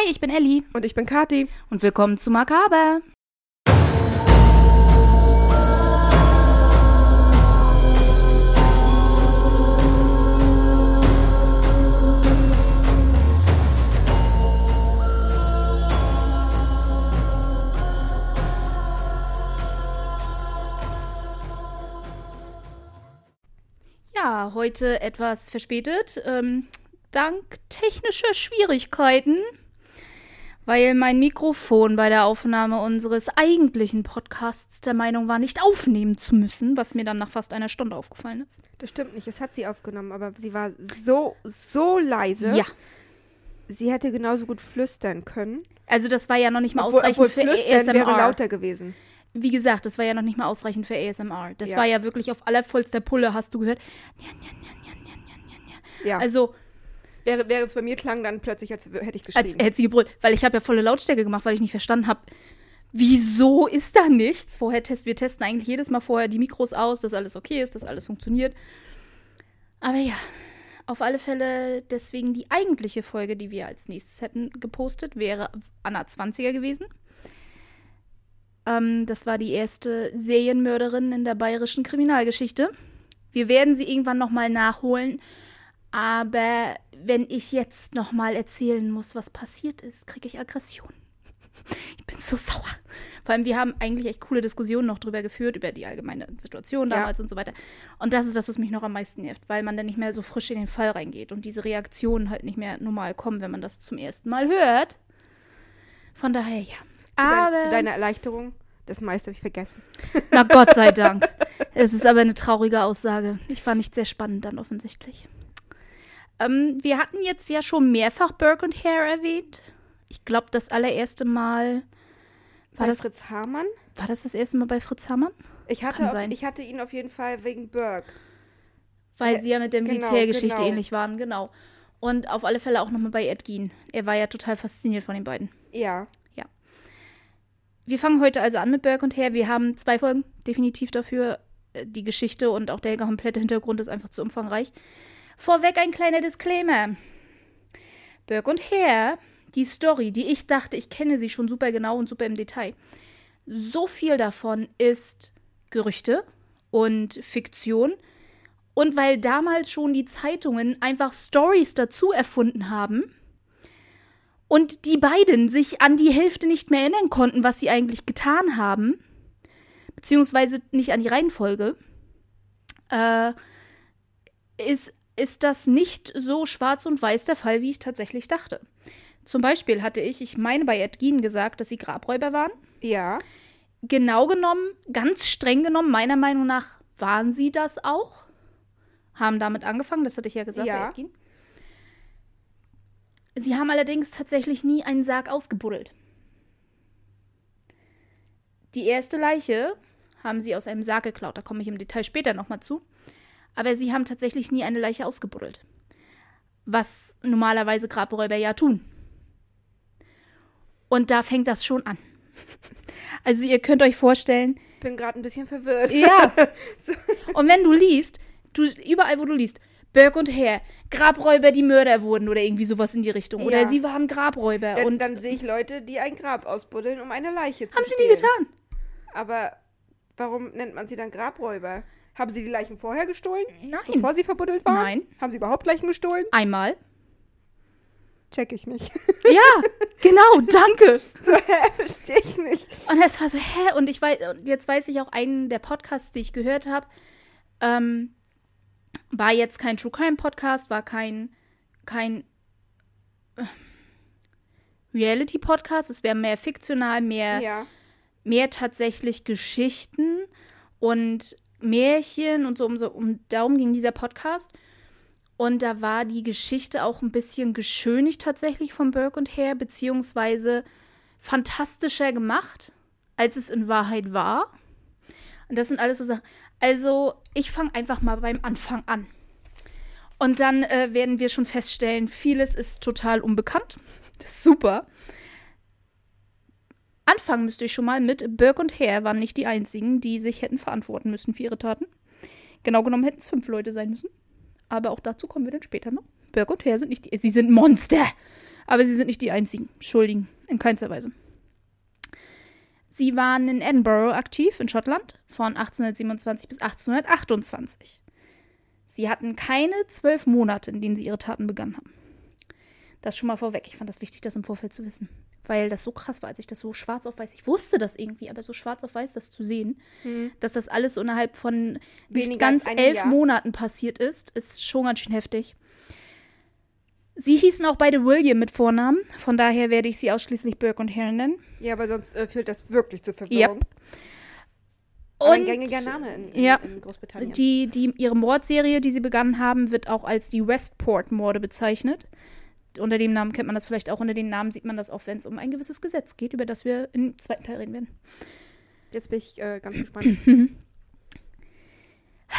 Hi, ich bin Elli Und ich bin Kati. und willkommen zu Makaber. Ja, heute etwas verspätet, ähm, dank technischer Schwierigkeiten, weil mein Mikrofon bei der Aufnahme unseres eigentlichen Podcasts der Meinung war, nicht aufnehmen zu müssen, was mir dann nach fast einer Stunde aufgefallen ist. Das stimmt nicht, es hat sie aufgenommen, aber sie war so, so leise. Ja, Sie hätte genauso gut flüstern können. also das war ja noch nicht mal Obwohl, ausreichend obwohl für flüstern wäre ASMR. lauter gewesen. Wie gesagt, das war ja noch nicht mal ausreichend für ASMR. Das Ja. war ja wirklich auf allervollster Pulle, hast du gehört. Ja, Also, während während es bei mir klang, dann plötzlich, als hätte ich als geschrien. hätte sie gebrüllt. Weil ich habe ja volle Lautstärke gemacht, weil ich nicht verstanden habe, wieso ist da nichts? Vorher testen wir testen eigentlich jedes Mal vorher die Mikros aus, dass alles okay ist, dass alles funktioniert. Aber ja, auf alle Fälle deswegen die eigentliche Folge, die wir als nächstes hätten gepostet, wäre Anna 20er gewesen. Ähm, das war die erste Serienmörderin in der bayerischen Kriminalgeschichte. Wir werden sie irgendwann nochmal nachholen. Aber wenn ich jetzt nochmal erzählen muss, was passiert ist, kriege ich Aggression. Ich bin so sauer. Vor allem, wir haben eigentlich echt coole Diskussionen noch drüber geführt, über die allgemeine Situation Ja. damals und so weiter. Und das ist das, was mich noch am meisten nervt, weil man dann nicht mehr so frisch in den Fall reingeht und diese Reaktionen halt nicht mehr normal kommen, wenn man das zum ersten Mal hört. Von daher, ja. zu, Aber, dein, zu deiner Erleichterung, das meiste habe ich vergessen. na Gott sei Dank. Es ist aber eine traurige Aussage. Ich war nicht sehr spannend dann offensichtlich. Ähm, wir hatten jetzt ja schon mehrfach Burke und Hare erwähnt. Ich glaube, das allererste Mal. War Bei das, Fritz Hamann? war das das erste Mal bei Fritz Hamann? Ich hatte, auf, ich hatte ihn auf jeden Fall wegen Burke. Weil Äh, sie ja mit der genau, Militärgeschichte genau. ähnlich waren, genau. Und auf alle Fälle auch nochmal bei Ed Gein. Er war ja total fasziniert von den beiden. Ja. Wir fangen heute also an mit Burke und Hare. Wir haben zwei Folgen definitiv dafür. Äh, Die Geschichte und auch der komplette Hintergrund ist einfach zu umfangreich. Vorweg ein kleiner Disclaimer. Burke und Hare, die Story, die ich dachte, ich kenne sie schon super genau und super im Detail. So viel davon ist Gerüchte und Fiktion. Und weil damals schon die Zeitungen einfach Stories dazu erfunden haben, und die beiden sich an die Hälfte nicht mehr erinnern konnten, was sie eigentlich getan haben, beziehungsweise nicht an die Reihenfolge, äh, ist, ist das nicht so schwarz und weiß der Fall, wie ich tatsächlich dachte. Zum Beispiel hatte ich, ich meine bei Ed Gein gesagt, dass sie Grabräuber waren. Ja. Genau genommen, ganz streng genommen, meiner Meinung nach waren sie das auch. Haben damit angefangen, das hatte ich ja gesagt Ja. bei Ed Gein. Sie haben allerdings tatsächlich nie einen Sarg ausgebuddelt. Die erste Leiche haben sie aus einem Sarg geklaut, da komme ich im Detail später nochmal zu. Aber sie haben tatsächlich nie eine Leiche ausgebuddelt. Was normalerweise Grabräuber ja tun. Und da fängt das schon an. Also ihr könnt euch vorstellen, Bin gerade ein bisschen verwirrt. ja. So. Und wenn du liest, du überall wo du liest, Burke und Hare, Grabräuber, die Mörder wurden oder irgendwie sowas in die Richtung. Oder Ja. sie waren Grabräuber. Dann, und dann sehe ich Leute, die ein Grab ausbuddeln, um eine Leiche zu haben sie nie stehlen. getan. Aber warum nennt man sie dann Grabräuber? Haben sie die Leichen vorher gestohlen? Nein. Bevor sie verbuddelt waren? Nein. Haben sie überhaupt Leichen gestohlen? Einmal. Check ich nicht. Ja, genau, danke. so, hä, verstehe ich nicht. Und es war so, hä? Und ich weiß, jetzt weiß ich auch einen der Podcasts, die ich gehört habe, ähm, war jetzt kein True Crime Podcast, war kein, kein äh, Reality Podcast. Es wäre mehr fiktional, mehr, Ja. mehr tatsächlich Geschichten und Märchen und so um, so um darum ging dieser Podcast. Und da war die Geschichte auch ein bisschen geschönigt tatsächlich von Burke und Hare, beziehungsweise fantastischer gemacht, als es in Wahrheit war. Und das sind alles so Sachen. Also, ich fange einfach mal beim Anfang an. Und dann äh, werden wir schon feststellen, vieles ist total unbekannt. Das ist super. Anfangen müsste ich schon mal mit Burke und Hare waren nicht die einzigen, die sich hätten verantworten müssen für ihre Taten. Genau genommen hätten es fünf Leute sein müssen. Aber auch dazu kommen wir dann später noch. Burke und Hare sind nicht die, sie sind Monster, aber sie sind nicht die einzigen Schuldigen, in keinster Weise. Sie waren in Edinburgh aktiv, in Schottland, von 1827 bis 1828. Sie hatten keine zwölf Monate, in denen sie ihre Taten begangen haben. Das schon mal vorweg. Ich fand das wichtig, das im Vorfeld zu wissen. Weil das so krass war, als ich das so schwarz auf weiß. Ich wusste das irgendwie, aber so schwarz auf weiß das zu sehen, Hm. dass das alles so innerhalb von nicht Weniger ganz elf Jahr. Monaten passiert ist, ist schon ganz schön heftig. Sie hießen auch beide William mit Vornamen, von daher werde ich sie ausschließlich Burke und Hare nennen. Ja, aber sonst äh, führt das wirklich zur Verwirrung. Yep. Aber ein Und gängiger Name in, in, ja, in Großbritannien. Die, die, ihre Mordserie, die sie begangen haben, wird auch als die Westport-Morde bezeichnet. Unter dem Namen kennt man das vielleicht auch. Unter den Namen sieht man das auch, wenn es um ein gewisses Gesetz geht, über das wir im zweiten Teil reden werden. Jetzt bin ich äh, ganz gespannt.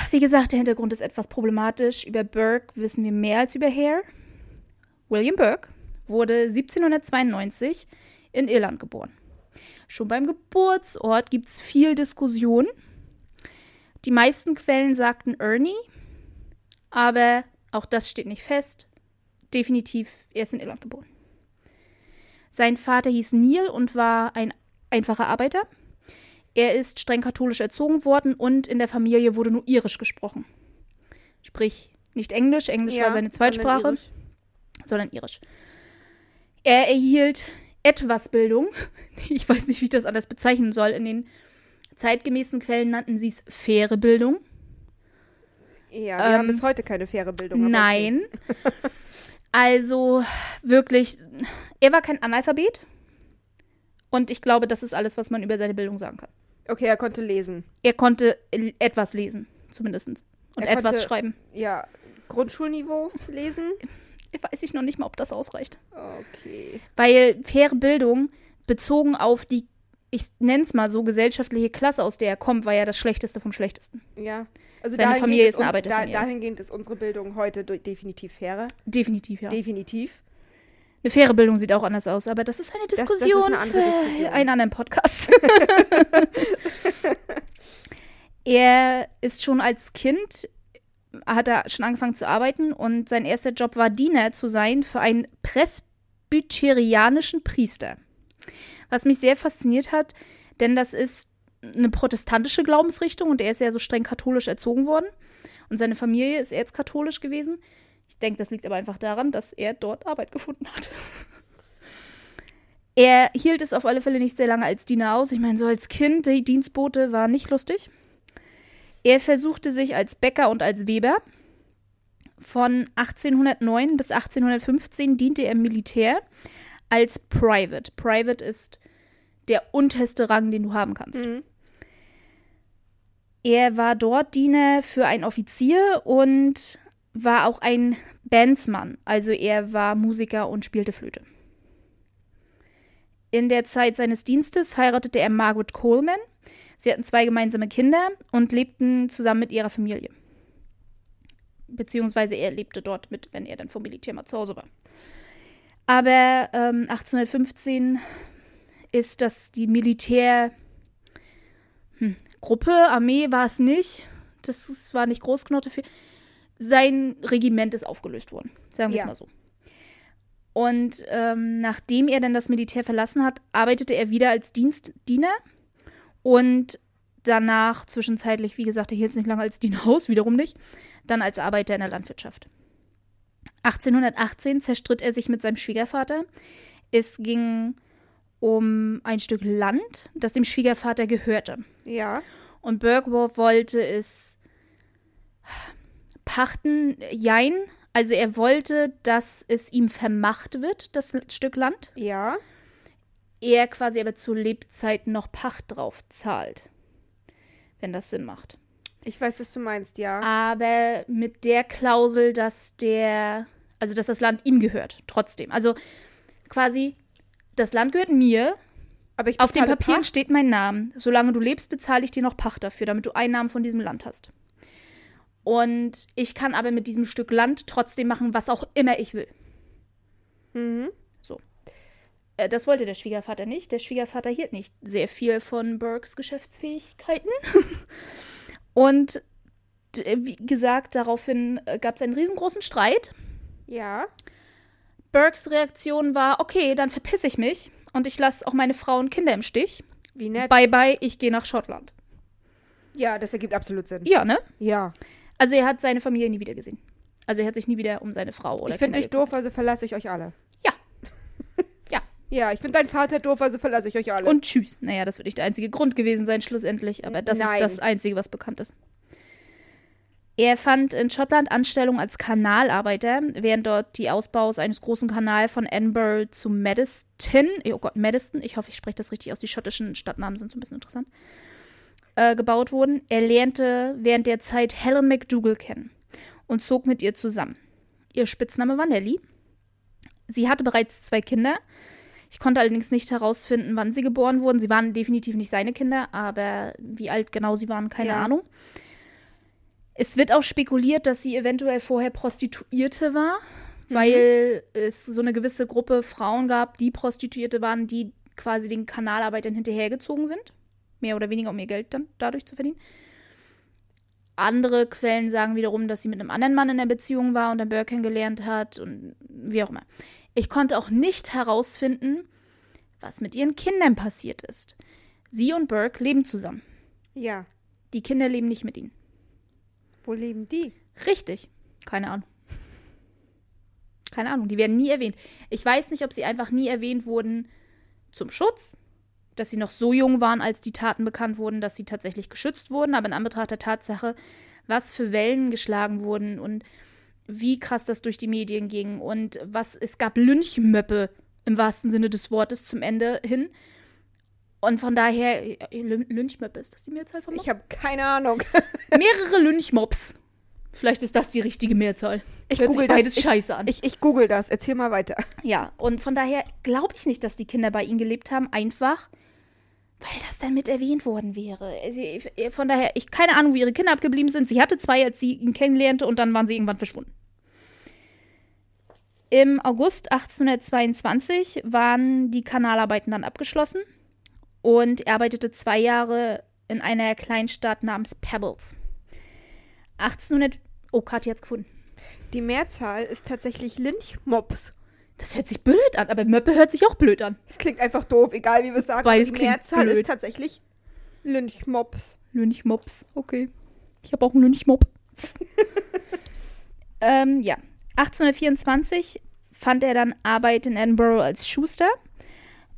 Wie gesagt, der Hintergrund ist etwas problematisch. Über Burke wissen wir mehr als über Hare. William Burke wurde 1792 in Irland geboren. Schon beim Geburtsort gibt es viel Diskussion. Die meisten Quellen sagten Ernie, aber auch das steht nicht fest. Definitiv, er ist in Irland geboren. Sein Vater hieß Neil und war ein einfacher Arbeiter. Er ist streng katholisch erzogen worden und in der Familie wurde nur Irisch gesprochen. Sprich, nicht Englisch, Englisch war seine sondern Zweitsprache, irisch. sondern Irisch. Er erhielt etwas Bildung. Ich weiß nicht, wie ich das anders bezeichnen soll. In den zeitgemäßen Quellen nannten sie es faire Bildung. Ja, wir haben Ähm, bis heute keine faire Bildung. Nein. Also wirklich, er war kein Analphabet. Und ich glaube, das ist alles, was man über seine Bildung sagen kann. Okay. er konnte lesen. Er konnte etwas lesen, zumindest. Und Er etwas konnte- schreiben. Ja, Grundschulniveau lesen. Weiß ich noch nicht mal, ob das ausreicht. Okay. Weil faire Bildung bezogen auf die, ich nenne es mal so, gesellschaftliche Klasse, aus der er kommt, war ja das Schlechteste vom Schlechtesten. Ja. Also Seine Familie ist eine Arbeiterfamilie. Da, dahingehend ist unsere Bildung heute definitiv fairer. Definitiv, ja. Definitiv. Eine faire Bildung sieht auch anders aus, aber das ist eine das ist Diskussion eine für Diskussion. einen anderen Podcast. er ist schon als Kind, hat er schon angefangen zu arbeiten und sein erster Job war Diener zu sein für einen presbyterianischen Priester. Was mich sehr fasziniert hat, denn das ist eine protestantische Glaubensrichtung und er ist ja so streng katholisch erzogen worden und seine Familie ist erzkatholisch gewesen. Ich denke, das liegt aber einfach daran, dass er dort Arbeit gefunden hat. Er hielt es auf alle Fälle nicht sehr lange als Diener aus. Ich meine, so als Kind, die Dienstbote war nicht lustig. Er versuchte sich als Bäcker und als Weber. Von 1809 bis 1815 diente er im Militär als Private. Private ist der unterste Rang, den du haben kannst. Mhm. Er war dort Diener für einen Offizier und war auch ein Bandsmann. Also er war Musiker und spielte Flöte. In der Zeit seines Dienstes heiratete er Margaret Coleman. Sie hatten zwei gemeinsame Kinder und lebten zusammen mit ihrer Familie. Beziehungsweise er lebte dort mit, wenn er dann vom Militär mal zu Hause war. Aber ähm, 1815 ist das die Militär hm, Armee war es nicht. Das ist- war nicht groß genug dafür. Sein Regiment ist aufgelöst worden. Sagen wir es Ja. mal so. Und ähm, nachdem er dann das Militär verlassen hat, arbeitete er wieder als Dienstdiener und danach zwischenzeitlich, wie gesagt, er hielt es nicht lange als Diener aus, wiederum nicht, dann als Arbeiter in der Landwirtschaft. 1818 zerstritt er sich mit seinem Schwiegervater. Es ging um ein Stück Land, das dem Schwiegervater gehörte. Ja. Und Bergwolf wollte es pachten, jein. Also er wollte, dass es ihm vermacht wird, das Stück Land. Ja. Er quasi aber zu Lebzeiten noch Pacht drauf zahlt. Wenn das Sinn macht. Ich weiß, was du meinst, ja. Aber mit der Klausel, dass der, also dass das Land ihm gehört, trotzdem. Also quasi, das Land gehört mir, Aber ich auf den Papieren Pacht. steht mein Name. Solange du lebst, bezahle ich dir noch Pacht dafür, damit du Einnahmen von diesem Land hast. Und ich kann aber mit diesem Stück Land trotzdem machen, was auch immer ich will. Mhm. Äh, Das wollte der Schwiegervater nicht. Der Schwiegervater hielt nicht sehr viel von Burkes Geschäftsfähigkeiten. Und wie gesagt, daraufhin gab es einen riesengroßen Streit. Ja. Burkes Reaktion war, okay, dann verpiss ich mich und ich lasse auch meine Frau und Kinder im Stich. Wie nett. Bye bye, ich gehe nach Schottland. ja, das ergibt absolut Sinn. Ja, ne? Ja. Also er hat seine Familie nie wieder gesehen. Also er hat sich nie wieder um seine Frau oder ich finde dich doof, also verlasse ich euch alle. Ja. Ich finde deinen Vater doof, also verlasse ich euch alle. Und tschüss. Naja, das wird nicht der einzige Grund gewesen sein, schlussendlich. Aber das Nein. ist das Einzige, was bekannt ist. Er fand in Schottland Anstellung als Kanalarbeiter, während dort die Ausbaus eines großen Kanals von Edinburgh zu Madiston, oh Gott, Madiston, ich hoffe, ich spreche das richtig aus, die schottischen Stadtnamen sind so ein bisschen interessant, äh, gebaut wurden. Er lernte während der Zeit Helen McDougall kennen und zog mit ihr zusammen. Ihr Spitzname war Nellie. Sie hatte bereits zwei Kinder. Ich konnte allerdings nicht herausfinden, wann sie geboren wurden. Sie waren definitiv nicht seine Kinder, aber wie alt genau sie waren, keine Ja. Ahnung. Es wird auch spekuliert, dass sie eventuell vorher Prostituierte war, weil es so eine gewisse Gruppe Frauen gab, die Prostituierte waren, die quasi den Kanalarbeitern hinterhergezogen sind. Mehr oder weniger, um ihr Geld dann dadurch zu verdienen. Andere Quellen sagen wiederum, dass sie mit einem anderen Mann in der Beziehung war und dann Burke kennengelernt hat und wie auch immer. Ich konnte auch nicht herausfinden, was mit ihren Kindern passiert ist. Sie und Burke leben zusammen. ja. Die Kinder leben nicht mit ihnen. Wo leben die? Richtig. Keine Ahnung. Keine Ahnung, die werden nie erwähnt. Ich weiß nicht, ob sie einfach nie erwähnt wurden zum Schutz, dass sie noch so jung waren, als die Taten bekannt wurden, dass sie tatsächlich geschützt wurden, aber in Anbetracht der Tatsache, was für Wellen geschlagen wurden und wie krass das durch die Medien ging und was es gab Lynchmöppe im wahrsten Sinne des Wortes zum Ende hin. Und von daher, Lyn- Lynchmöppe, ist das die Mehrzahl von Mob? Ich habe keine Ahnung. Mehrere Lynchmobs. Vielleicht ist das die richtige Mehrzahl. Ich Hört google das. beides Ich- scheiße an. Ich, ich google das. Erzähl mal weiter. ja, und von daher glaube ich nicht, dass die Kinder bei ihnen gelebt haben, einfach weil das dann mit erwähnt worden wäre. Also, von daher, ich keine Ahnung, wo ihre Kinder abgeblieben sind. Sie hatte zwei, als sie ihn kennenlernte und dann waren sie irgendwann verschwunden. Im August 1822 waren die Kanalarbeiten dann abgeschlossen und er arbeitete zwei Jahre in einer Kleinstadt namens Pebbles. 1800. Oh, Kathi hat's gefunden. Die Mehrzahl ist tatsächlich Lynchmobs. Das hört sich blöd an, aber Möppe hört sich auch blöd an. Das klingt einfach doof, egal wie wir es sagen. Beides die klingt Mehrzahl blöd. ist tatsächlich Lynchmobs. Lynchmops, okay. Ich habe auch einen Lynchmob. ähm, ja. 1824 fand er dann Arbeit in Edinburgh als Schuster.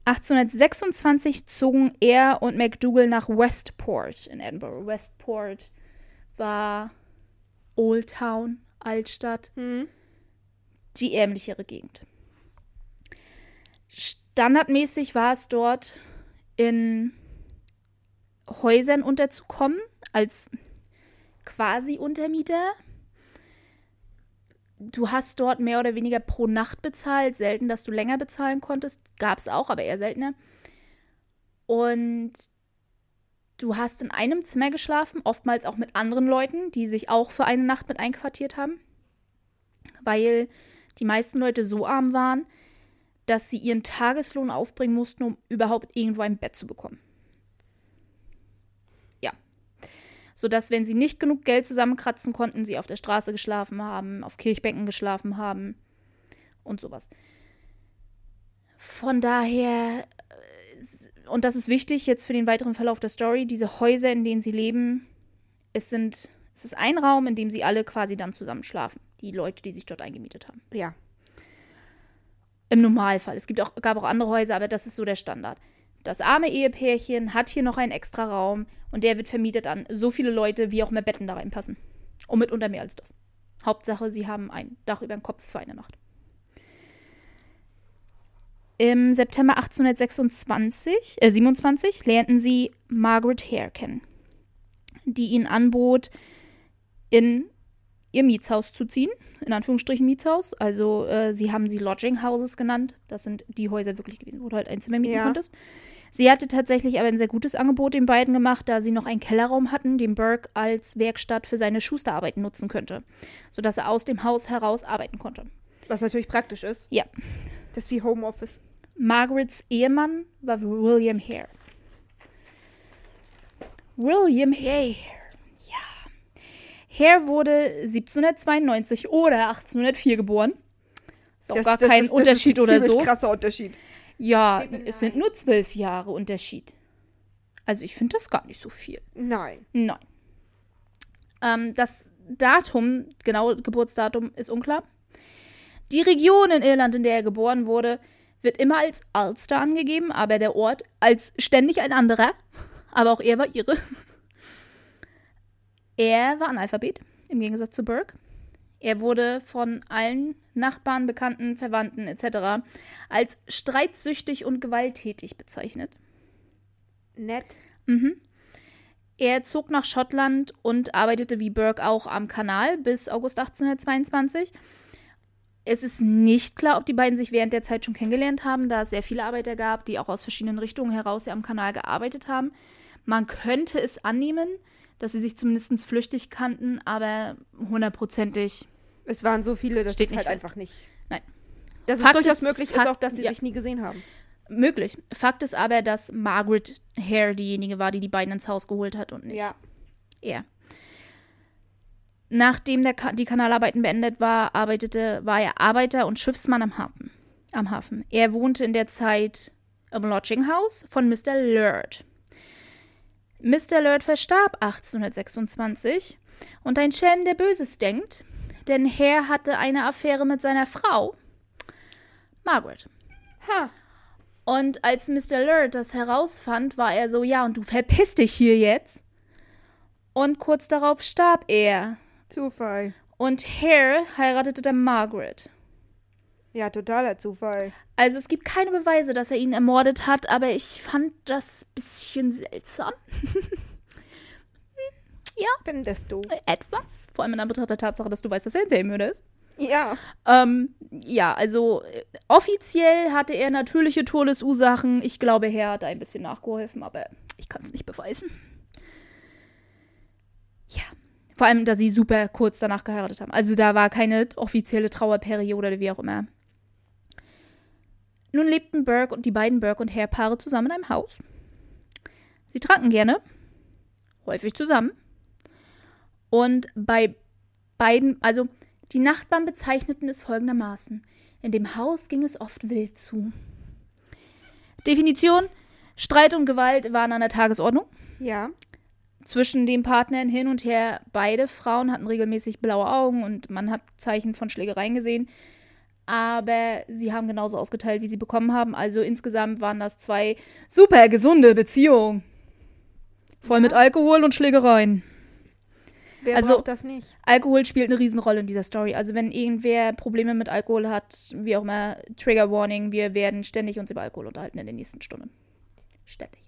1826 zogen er und McDougall nach Westport in Edinburgh. Westport war Old Town, Altstadt, Hm. die ärmlichere Gegend. Standardmäßig war es dort in Häusern unterzukommen, als quasi Untermieter. Du hast dort mehr oder weniger pro Nacht bezahlt, selten, dass du länger bezahlen konntest. Gab es auch, aber eher seltener. Und du hast in einem Zimmer geschlafen, oftmals auch mit anderen Leuten, die sich auch für eine Nacht mit einquartiert haben. Weil die meisten Leute so arm waren, dass sie ihren Tageslohn aufbringen mussten, um überhaupt irgendwo ein Bett zu bekommen. Ja. Sodass, wenn sie nicht genug Geld zusammenkratzen konnten, sie auf der Straße geschlafen haben, auf Kirchbänken geschlafen haben und sowas. Von daher, äh, und das ist wichtig jetzt für den weiteren Verlauf der Story, diese Häuser, in denen sie leben, es sind, es ist ein Raum, in dem sie alle quasi dann zusammen schlafen. Die Leute, die sich dort eingemietet haben. Ja. Im Normalfall. Es gibt auch, gab auch andere Häuser, aber das ist so der Standard. Das arme Ehepärchen hat hier noch einen extra Raum und der wird vermietet an so viele Leute, wie auch mehr Betten da reinpassen. Und mitunter mehr als das. Hauptsache, sie haben ein Dach über dem Kopf für eine Nacht. Im September 1826, äh, 27 lernten sie Margaret Hare kennen, die ihnen anbot, in ihr Mietshaus zu ziehen, in Anführungsstrichen Mietshaus. Also äh, sie haben sie Lodging Houses genannt. Das sind die Häuser wirklich gewesen, wo du halt ein Zimmer mieten Ja. konntest. Sie hatte tatsächlich aber ein sehr gutes Angebot den beiden gemacht, da sie noch einen Kellerraum hatten, den Burke als Werkstatt für seine Schusterarbeiten nutzen könnte, sodass er aus dem Haus heraus arbeiten konnte. Was natürlich praktisch ist. Ja. Das ist wie Homeoffice. Margarets Ehemann war William Hare. William Hare. Hare wurde 1792 oder 1804 geboren. Ist auch gar kein Unterschied das ist ein oder so. krasser Unterschied. Ja, Bibelein. es sind nur zwölf Jahre Unterschied. Also ich finde das gar nicht so viel. Nein. Nein. Ähm, das Datum, genau Geburtsdatum, ist unklar. Die Region in Irland, in der er geboren wurde, wird immer als Ulster angegeben, aber der Ort als ständig ein anderer. Aber auch er war ihre. Er war Analphabet, im Gegensatz zu Burke. Er wurde von allen Nachbarn, Bekannten, Verwandten etc. als streitsüchtig und gewalttätig bezeichnet. Nett. Er zog nach Schottland und arbeitete wie Burke auch am Kanal bis August 1822. Es ist nicht klar, ob die beiden sich während der Zeit schon kennengelernt haben, da es sehr viele Arbeiter gab, die auch aus verschiedenen Richtungen heraus am Kanal gearbeitet haben. Man könnte es annehmen, dass sie sich zumindest flüchtig kannten, aber hundertprozentig Es waren so viele, das Steht nicht halt fest. einfach nicht. Nein. Dass Fakt es durchaus ist- möglich Fakt- ist auch, dass sie ja. sich nie gesehen haben. möglich. Fakt ist aber, dass Margaret Hare diejenige war, die die beiden ins Haus geholt hat und nicht Ja. er. Nachdem der Ka die Kanalarbeiten beendet war, arbeitete, war er Arbeiter und Schiffsmann am Hafen. Am Hafen. Er wohnte in der Zeit im Lodging House von Mr. Lurd. Mr. Lurd verstarb 1826 und ein Schelm, der Böses denkt, denn Hare hatte eine Affäre mit seiner Frau, Margaret. Ha. Und als Mr. Lurd das herausfand, war er so, ja, und du verpiss dich hier jetzt. Und kurz darauf starb er. Zufall. Und Hare heiratete dann Margaret. Ja, totaler Zufall. Also es gibt keine Beweise, dass er ihn ermordet hat, aber ich fand das bisschen seltsam. Findest du? Etwas. Vor allem in Anbetracht der Tatsache, dass du weißt, dass er ein Serienmörder ist. Ja. Ähm, ja, also äh, offiziell hatte er natürliche Todesursachen. Ich glaube, Herr hat ein bisschen nachgeholfen, aber ich kann es nicht beweisen. Ja, vor allem, da sie super kurz danach geheiratet haben. Also da war keine offizielle Trauerperiode oder wie auch immer. Nun lebten Burke und die beiden Burke und Hare Paare zusammen in einem Haus. Sie tranken gerne, häufig zusammen. Und bei beiden, also die Nachbarn bezeichneten es folgendermaßen. In dem Haus ging es oft wild zu. Definition: Streit und Gewalt waren an der Tagesordnung. Ja. Zwischen den Partnern hin und her. Beide Frauen hatten regelmäßig blaue Augen und man hat Zeichen von Schlägereien gesehen. Aber sie haben genauso ausgeteilt, wie sie bekommen haben. Also insgesamt waren das zwei super gesunde Beziehungen. Voll mit Alkohol und Schlägereien. Wer Also- braucht das nicht? Alkohol spielt eine Riesenrolle in dieser Story. Also wenn irgendwer Probleme mit Alkohol hat, wie auch immer, Trigger Warning, wir werden ständig uns über Alkohol unterhalten in der nächsten Stunde. Ständig.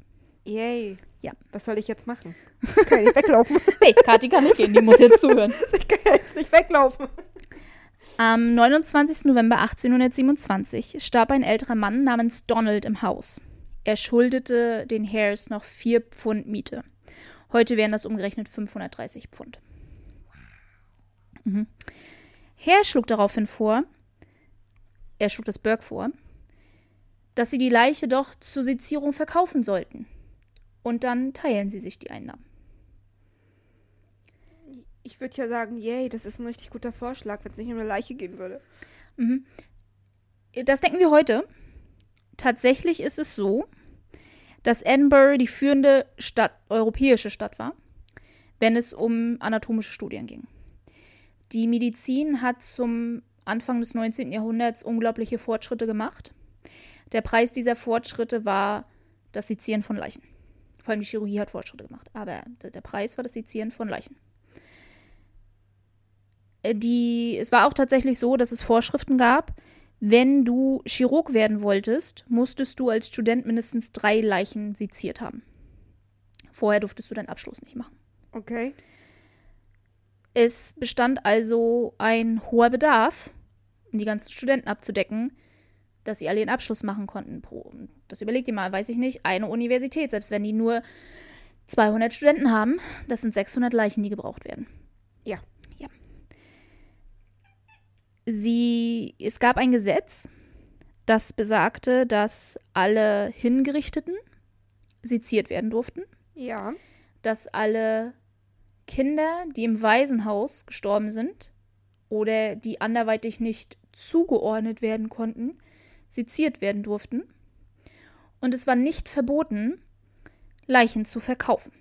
Yay. Ja. Was soll ich jetzt machen? Ich kann nicht weglaufen. Nee, Kathi kann nicht gehen, die muss jetzt zuhören. ich kann jetzt nicht weglaufen. Am 29. November 1827 starb ein älterer Mann namens Donald im Haus. Er schuldete den Hares noch 4 Pfund Miete. Heute wären das umgerechnet 530 Pfund. Mhm. Hare schlug daraufhin vor, er schlug das Burke vor, dass sie die Leiche doch zur Sezierung verkaufen sollten. Und dann teilen sie sich die Einnahmen. Ich würde ja sagen, yay, das ist ein richtig guter Vorschlag, wenn es nicht um eine Leiche gehen würde. Das denken wir heute. Tatsächlich ist es so, dass Edinburgh die führende Stadt, europäische Stadt war, wenn es um anatomische Studien ging. Die Medizin hat zum Anfang des 19. Jahrhunderts unglaubliche Fortschritte gemacht. Der Preis dieser Fortschritte war das Sezieren von Leichen. Vor allem die Chirurgie hat Fortschritte gemacht, aber der Preis war das Sezieren von Leichen. Äh, Die, es war auch tatsächlich so, dass es Vorschriften gab, wenn du Chirurg werden wolltest, musstest du als Student mindestens drei Leichen seziert haben. Vorher durftest du deinen Abschluss nicht machen. Okay. Es bestand also ein hoher Bedarf, um die ganzen Studenten abzudecken, dass sie alle ihren Abschluss machen konnten. Pro- Das überlegt ihr mal, weiß ich nicht, eine Universität, selbst wenn die nur 200 Studenten haben, das sind 600 Leichen, die gebraucht werden. Ja. Sie, es gab ein Gesetz, das besagte, dass alle Hingerichteten seziert werden durften Ja. dass alle Kinder, die im Waisenhaus gestorben sind oder die anderweitig nicht zugeordnet werden konnten, seziert werden durften. Und es war nicht verboten, Leichen zu verkaufen.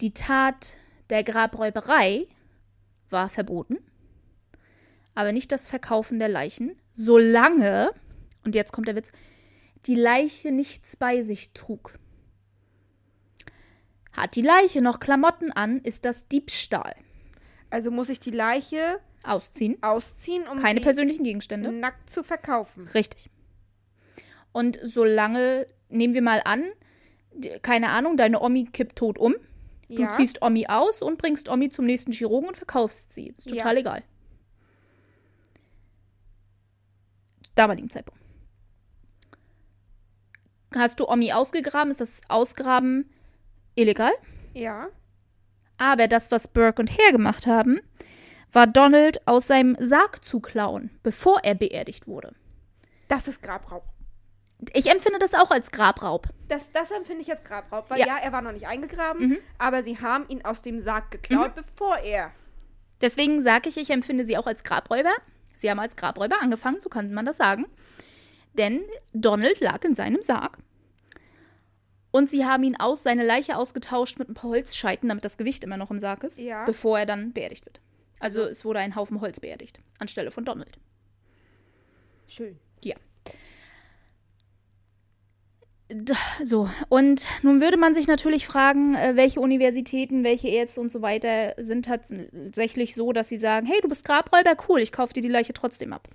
Die Tat der Grabräuberei war verboten, aber nicht das Verkaufen der Leichen, solange, und jetzt kommt der Witz, die Leiche nichts bei sich trug. Hat die Leiche noch Klamotten an, ist das Diebstahl. Also muss ich die Leiche Ausziehen. ausziehen, um Keine persönlichen Gegenstände. nackt zu verkaufen. Richtig. Und solange, nehmen wir mal an, keine Ahnung, deine Omi kippt tot um. Du ja. ziehst Omi aus und bringst Omi zum nächsten Chirurgen und verkaufst sie. Ist Ja. total egal. Damaligen Zeitpunkt. Hast du Omi ausgegraben, ist das Ausgraben illegal. ja. Aber das, was Burke und Hare gemacht haben, war Donald aus seinem Sarg zu klauen, bevor er beerdigt wurde. Das ist Grabraub. Ich empfinde das auch als Grabraub. Das, das empfinde ich als Grabraub, weil Ja. ja. er war noch nicht eingegraben, Mhm. aber sie haben ihn aus dem Sarg geklaut, bevor er. Deswegen sage ich, ich empfinde sie auch als Grabräuber. Sie haben als Grabräuber angefangen, so kann man das sagen. Denn Donald lag in seinem Sarg. Und sie haben ihn aus, seine Leiche ausgetauscht mit ein paar Holzscheiten, damit das Gewicht immer noch im Sarg ist, Ja. bevor er dann beerdigt wird. Also es wurde ein Haufen Holz beerdigt, anstelle von Donald. Schön. Ja. So, und nun würde man sich natürlich fragen, äh, welche Universitäten, welche Ärzte und so weiter sind tatsächlich so, dass sie sagen, hey, du bist Grabräuber, cool, ich kaufe dir die Leiche trotzdem ab.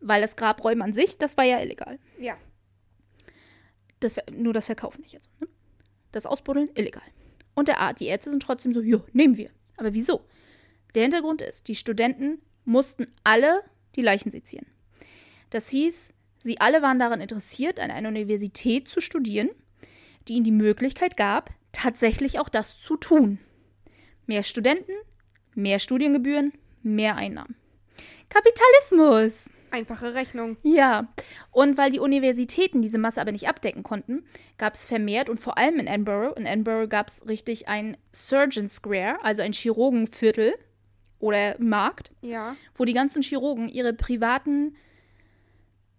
Weil das Grabräumen an sich, das war ja illegal. Ja. Das, nur das Verkaufen nicht. Also, ne? Das Ausbuddeln, illegal. Und der Ar- die Ärzte sind trotzdem so, ja, nehmen wir. Aber wieso? Der Hintergrund ist, die Studenten mussten alle die Leichen sezieren. Das hieß, sie alle waren daran interessiert, an einer Universität zu studieren, die ihnen die Möglichkeit gab, tatsächlich auch das zu tun. Mehr Studenten, mehr Studiengebühren, mehr Einnahmen. Kapitalismus! Einfache Rechnung. Ja, und weil die Universitäten diese Masse aber nicht abdecken konnten, gab es vermehrt und vor allem in Edinburgh, in Edinburgh gab es richtig ein Surgeon Square, also ein Chirurgenviertel oder Markt, Ja. wo die ganzen Chirurgen ihre privaten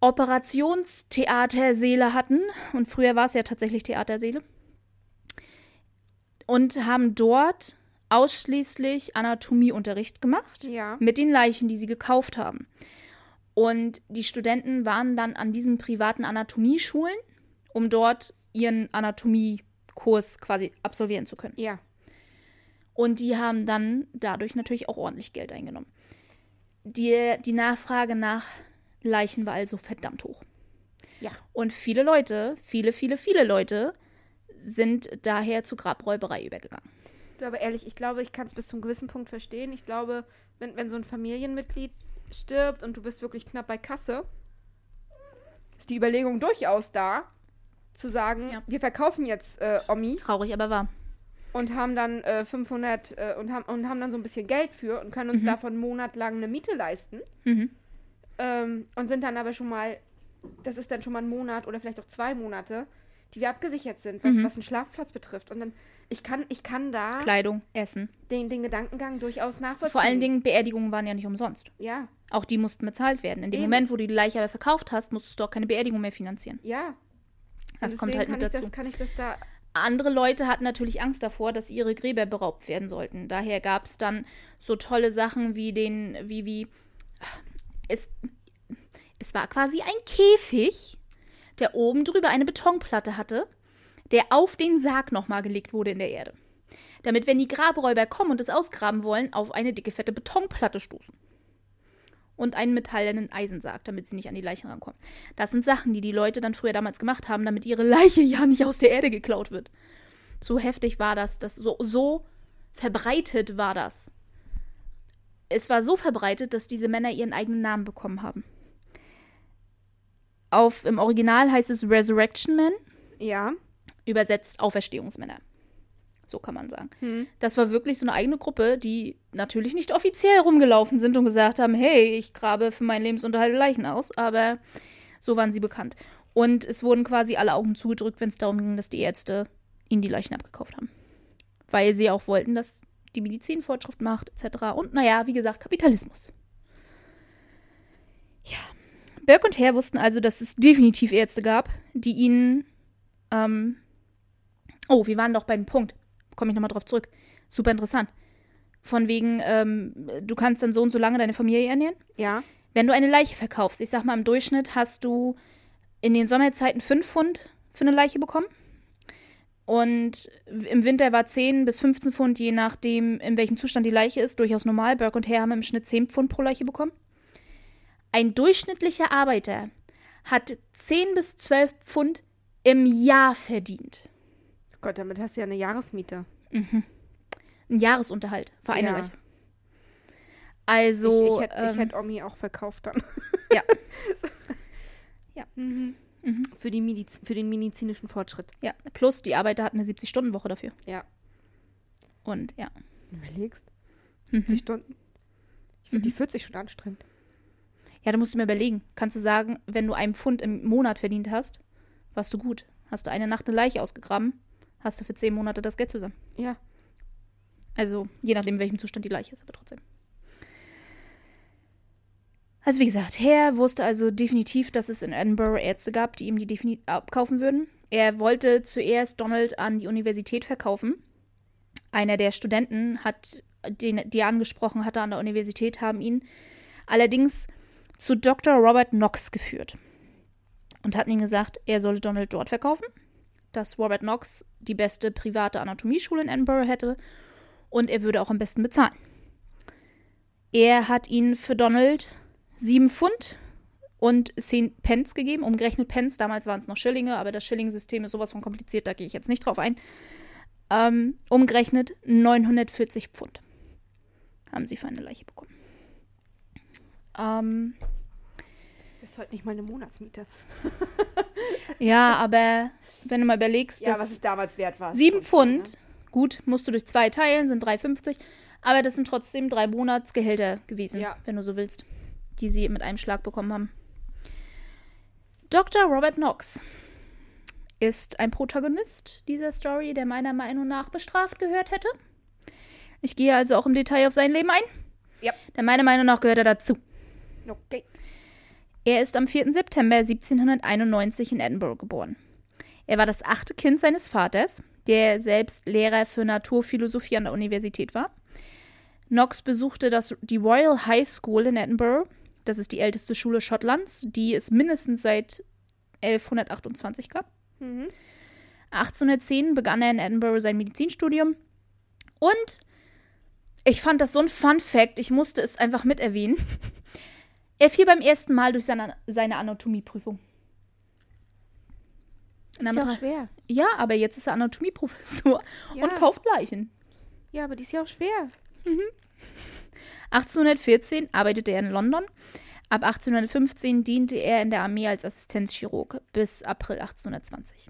Operationstheatersäle hatten. Und früher war es ja tatsächlich Theatersäle. Und haben dort ausschließlich Anatomieunterricht gemacht Ja. mit den Leichen, die sie gekauft haben. Und die Studenten waren dann an diesen privaten Anatomieschulen, um dort ihren Anatomiekurs quasi absolvieren zu können. Ja. Und die haben dann dadurch natürlich auch ordentlich Geld eingenommen. Die, die Nachfrage nach Leichen war also verdammt hoch. Ja. Und viele Leute, viele, viele, viele Leute sind daher zu Grabräuberei übergegangen. Du, aber ehrlich, ich glaube, ich kann es bis zu einem gewissen Punkt verstehen. Ich glaube, wenn, wenn so ein Familienmitglied stirbt und du bist wirklich knapp bei Kasse, ist die Überlegung durchaus da, zu sagen, Ja. wir verkaufen jetzt äh, Omi Traurig, aber wahr. und haben dann äh, 500 äh, und, haben, und haben dann so ein bisschen Geld für und können uns Mhm. davon monatlang eine Miete leisten Mhm. Ähm, und sind dann aber schon mal, das ist dann schon mal ein Monat oder vielleicht auch zwei Monate, die wir abgesichert sind, was, Mhm. was einen Schlafplatz betrifft. Und dann, ich kann, ich kann da Kleidung, Essen. den, den Gedankengang durchaus nachvollziehen. Vor allen Dingen, Beerdigungen waren ja nicht umsonst. Ja, Auch die mussten bezahlt werden. In dem Eben. Moment, wo du die Leiche aber verkauft hast, musstest du auch keine Beerdigung mehr finanzieren. ja. Das kommt halt mit dazu. Das, kann ich das da. Andere Leute hatten natürlich Angst davor, dass ihre Gräber beraubt werden sollten. Daher gab es dann so tolle Sachen wie den, wie, wie. Es, es war quasi ein Käfig, der oben drüber eine Betonplatte hatte, der auf den Sarg nochmal gelegt wurde in der Erde. Damit, wenn die Grabräuber kommen und es ausgraben wollen, auf eine dicke, fette Betonplatte stoßen. Und einen metallenen Eisensarg, damit sie nicht an die Leichen rankommen. Das sind Sachen, die die Leute dann früher damals gemacht haben, damit ihre Leiche ja nicht aus der Erde geklaut wird. So heftig war das, das so, so verbreitet war das. Es war so verbreitet, dass diese Männer ihren eigenen Namen bekommen haben. Auf, Im Original heißt es Resurrection Men, Ja. übersetzt Auferstehungsmänner. So kann man sagen. Hm. Das war wirklich so eine eigene Gruppe, die natürlich nicht offiziell rumgelaufen sind und gesagt haben, hey, ich grabe für meinen Lebensunterhalt Leichen aus, aber so waren sie bekannt. Und es wurden quasi alle Augen zugedrückt, wenn es darum ging, dass die Ärzte ihnen die Leichen abgekauft haben. Weil sie auch wollten, dass die Medizin Fortschritt macht, etc. Und naja, wie gesagt, Kapitalismus. Ja. Burke und Hare wussten also, dass es definitiv Ärzte gab, die ihnen. Ähm oh, wir waren doch bei dem Punkt. Komme ich nochmal drauf zurück. Super interessant. Von wegen, ähm, du kannst dann so und so lange deine Familie ernähren. Ja. Wenn du eine Leiche verkaufst, ich sag mal, im Durchschnitt hast du in den Sommerzeiten 5 Pfund für eine Leiche bekommen. Und im Winter war 10 bis 15 Pfund, je nachdem, in welchem Zustand die Leiche ist, durchaus normal. Burke und Hare haben im Schnitt 10 Pfund pro Leiche bekommen. Ein durchschnittlicher Arbeiter hat 10 bis 12 Pfund im Jahr verdient. Gott, damit hast du ja eine Jahresmiete. Mhm. Ein Jahresunterhalt für eine Ja. Leiche. Also, ich, ich hätte ähm, hätt Omi auch verkauft dann. Ja. So. Ja. Mhm. Mhm. Für, die Mediz für den medizinischen Fortschritt. ja, plus die Arbeiter hatten eine 70-Stunden-Woche dafür. Ja. Und ja. Überlegst. Mhm. 70 Stunden. Ich finde Mhm. die 40 schon anstrengend. Ja, da musst du mir überlegen. Kannst du sagen, wenn du einen Pfund im Monat verdient hast, warst du gut. Hast du eine Nacht eine Leiche ausgegraben, hast du für zehn Monate das Geld zusammen. Ja. Also, je nachdem, in welchem Zustand die Leiche ist, aber trotzdem. Also, wie gesagt, Hare wusste also definitiv, dass es in Edinburgh Ärzte gab, die ihm die defini abkaufen würden. Er wollte zuerst Donald an die Universität verkaufen. Einer der Studenten hat, den, die er angesprochen hatte an der Universität, haben ihn allerdings zu Dr. Robert Knox geführt und hatten ihm gesagt, er solle Donald dort verkaufen, dass Robert Knox die beste private Anatomieschule in Edinburgh hätte und er würde auch am besten bezahlen. Er hat ihn für Donald sieben Pfund und zehn Pence gegeben, umgerechnet Pence, damals waren es noch Schillinge, aber das Schillingsystem ist sowas von kompliziert, da gehe ich jetzt nicht drauf ein. Ähm, umgerechnet 940 Pfund haben sie für eine Leiche bekommen. Ähm, Das ist heute nicht mal eine Monatsmiete. ja, aber wenn du mal überlegst, Ja, dass was es damals wert war. ist Sieben schon viel, Pfund, gut, musst du durch zwei teilen, sind 3,50. Aber das sind trotzdem drei Monatsgehälter gewesen, Ja. wenn du so willst, die sie mit einem Schlag bekommen haben. Dr. Robert Knox ist ein Protagonist dieser Story, der meiner Meinung nach bestraft gehört hätte. Ich gehe also auch im Detail auf sein Leben ein. Ja. Denn meiner Meinung nach gehört er dazu. Okay. Er ist am 4. September 1791 in Edinburgh geboren. Er war das achte Kind seines Vaters, der selbst Lehrer für Naturphilosophie an der Universität war. Knox besuchte das, die Royal High School in Edinburgh. Das ist die älteste Schule Schottlands, die es mindestens seit 1128 gab. Mhm. 1810 begann er in Edinburgh sein Medizinstudium. Und ich fand das so ein Fun Fact, ich musste es einfach mit erwähnen. Er fiel beim ersten Mal durch seine, seine Anatomieprüfung. Ist ja auch schwer. ja, aber jetzt ist er Anatomieprofessor Ja. und kauft Leichen. Ja, aber die ist ja auch schwer. 1814 arbeitete er in London. Ab 1815 diente er in der Armee als Assistenzchirurg bis April 1820.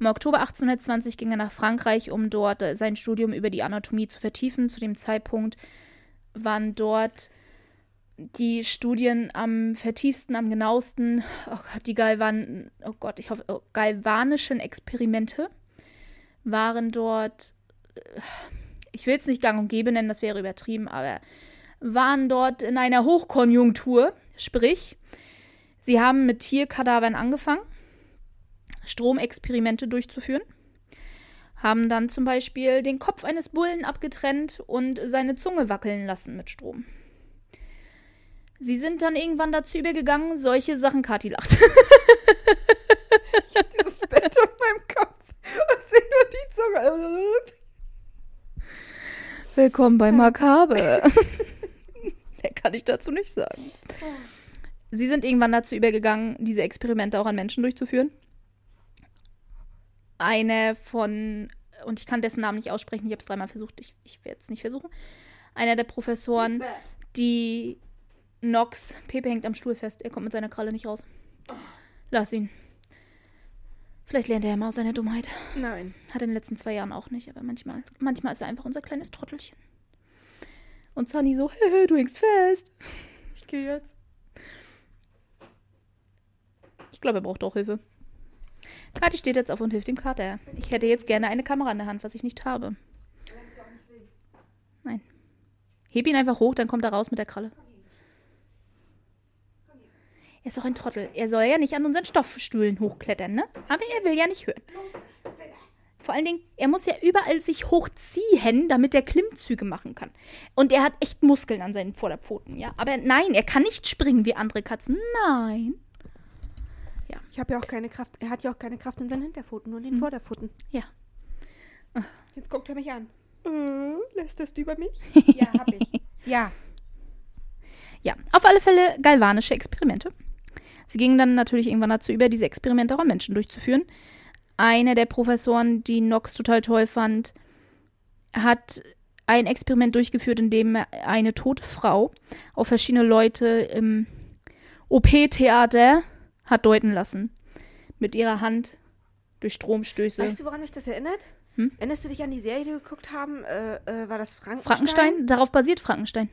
Im Oktober 1820 ging er nach Frankreich, um dort äh, sein Studium über die Anatomie zu vertiefen. Zu dem Zeitpunkt waren dort die Studien am vertiefsten, am genauesten, oh Gott, die Galvan, oh Gott, ich hoffe, oh, galvanischen Experimente waren dort, äh, ich will es nicht gang und gäbe nennen, das wäre übertrieben, aber waren dort in einer Hochkonjunktur, sprich, sie haben mit Tierkadavern angefangen, Stromexperimente durchzuführen, haben dann zum Beispiel den Kopf eines Bullen abgetrennt und seine Zunge wackeln lassen mit Strom. Sie sind dann irgendwann dazu übergegangen, solche Sachen, Kathi lacht. Dieses Bett auf meinem Kopf. Und sehe nur die Zunge. Willkommen bei Makabe. Mehr kann ich dazu nicht sagen. Sie sind irgendwann dazu übergegangen, diese Experimente auch an Menschen durchzuführen. Einer von, und ich kann dessen Namen nicht aussprechen, ich habe es dreimal versucht, ich, ich werde es nicht versuchen. Einer der Professoren, die Nox, Pepe hängt am Stuhl fest, er kommt mit seiner Kralle nicht raus. Lass ihn. Vielleicht lernt er ja mal aus seiner Dummheit. Nein. Hat er in den letzten zwei Jahren auch nicht, aber manchmal, manchmal ist er einfach unser kleines Trottelchen. Und Sunny so, du hängst fest. Ich gehe jetzt. Ich glaube, er braucht auch Hilfe. Kathi steht jetzt auf und hilft dem Kater. Ich hätte jetzt gerne eine Kamera in der Hand, was ich nicht habe. Heb ihn einfach hoch, dann kommt er raus mit der Kralle. Er ist doch ein Trottel. Er soll ja nicht an unseren Stoffstühlen hochklettern, ne? Aber er will ja nicht hören. Vor allen Dingen, er muss ja überall sich hochziehen, damit er Klimmzüge machen kann. Und er hat echt Muskeln an seinen Vorderpfoten, ja. Aber nein, er kann nicht springen wie andere Katzen. Nein. Ich habe ja auch keine Kraft. Er hat ja auch keine Kraft in seinen Hinterpfoten, nur in den Vorderpfoten. Ja. Jetzt guckt er mich an. Äh, lästerst du über mich? ja, hab ich. Ja. Ja, auf alle Fälle galvanische Experimente. Sie gingen dann natürlich irgendwann dazu über, diese Experimente auch an Menschen durchzuführen. Einer der Professoren, die Knox total toll fand, hat ein Experiment durchgeführt, in dem er eine tote Frau auf verschiedene Leute im OP-Theater hat deuten lassen. Mit ihrer Hand durch Stromstöße. Weißt du, woran mich das erinnert? Hm? Erinnerst du dich an die Serie, die wir geguckt haben? Äh, äh, war das Frankenstein? Frankenstein? Darauf basiert Frankenstein.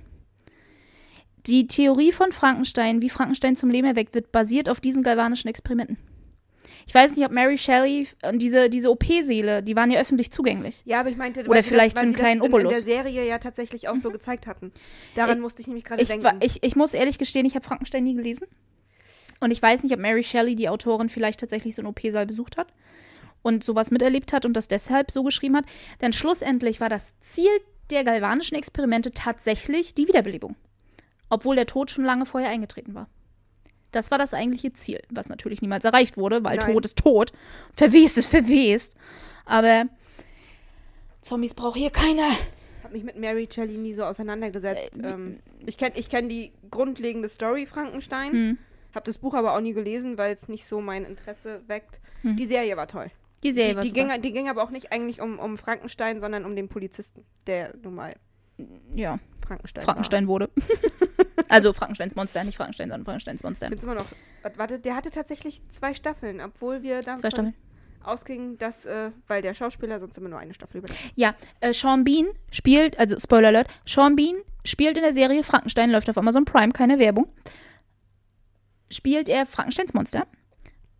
Die Theorie von Frankenstein, wie Frankenstein zum Leben erweckt wird, basiert auf diesen galvanischen Experimenten. Ich weiß nicht, ob Mary Shelley und diese, diese OP-Seele, die waren ja öffentlich zugänglich. Ja, aber ich meinte, Oder vielleicht das, einen kleinen in, in Obolus. der Serie ja tatsächlich auch so gezeigt hatten. Daran Ich- musste ich nämlich gerade denken. ich, ich muss ehrlich gestehen, ich habe Frankenstein nie gelesen. Und ich weiß nicht, ob Mary Shelley, die Autorin, vielleicht tatsächlich so einen OP-Saal besucht hat und sowas miterlebt hat und das deshalb so geschrieben hat. Denn schlussendlich war das Ziel der galvanischen Experimente tatsächlich die Wiederbelebung. Obwohl der Tod schon lange vorher eingetreten war. Das war das eigentliche Ziel, was natürlich niemals erreicht wurde, weil Nein. Tod ist tot. Verwest ist verwest. Aber Zombies braucht hier keiner. Ich habe mich mit Mary Shelley nie so auseinandergesetzt. Äh, ähm, ich kenne ich kenn die grundlegende Story Frankenstein, Hm. habe das Buch aber auch nie gelesen, weil es nicht so mein Interesse weckt. Hm. Die Serie war toll. Die Serie Die, war die, super. ging, die ging aber auch nicht eigentlich um, um Frankenstein, sondern um den Polizisten, der nun mal ja, Frankenstein, Frankenstein wurde. also Frankensteins Monster, nicht Frankenstein, sondern Frankensteins Monster. finde immer noch. Warte, der hatte tatsächlich zwei Staffeln, obwohl wir Zwei davon Staffeln. ausgingen, dass, äh, weil der Schauspieler sonst immer nur eine Staffel überlebt. Ja, äh, Sean Bean spielt, also Spoiler Alert, Sean Bean spielt in der Serie Frankenstein, läuft auf Amazon Prime, keine Werbung. Spielt er Frankensteins Monster.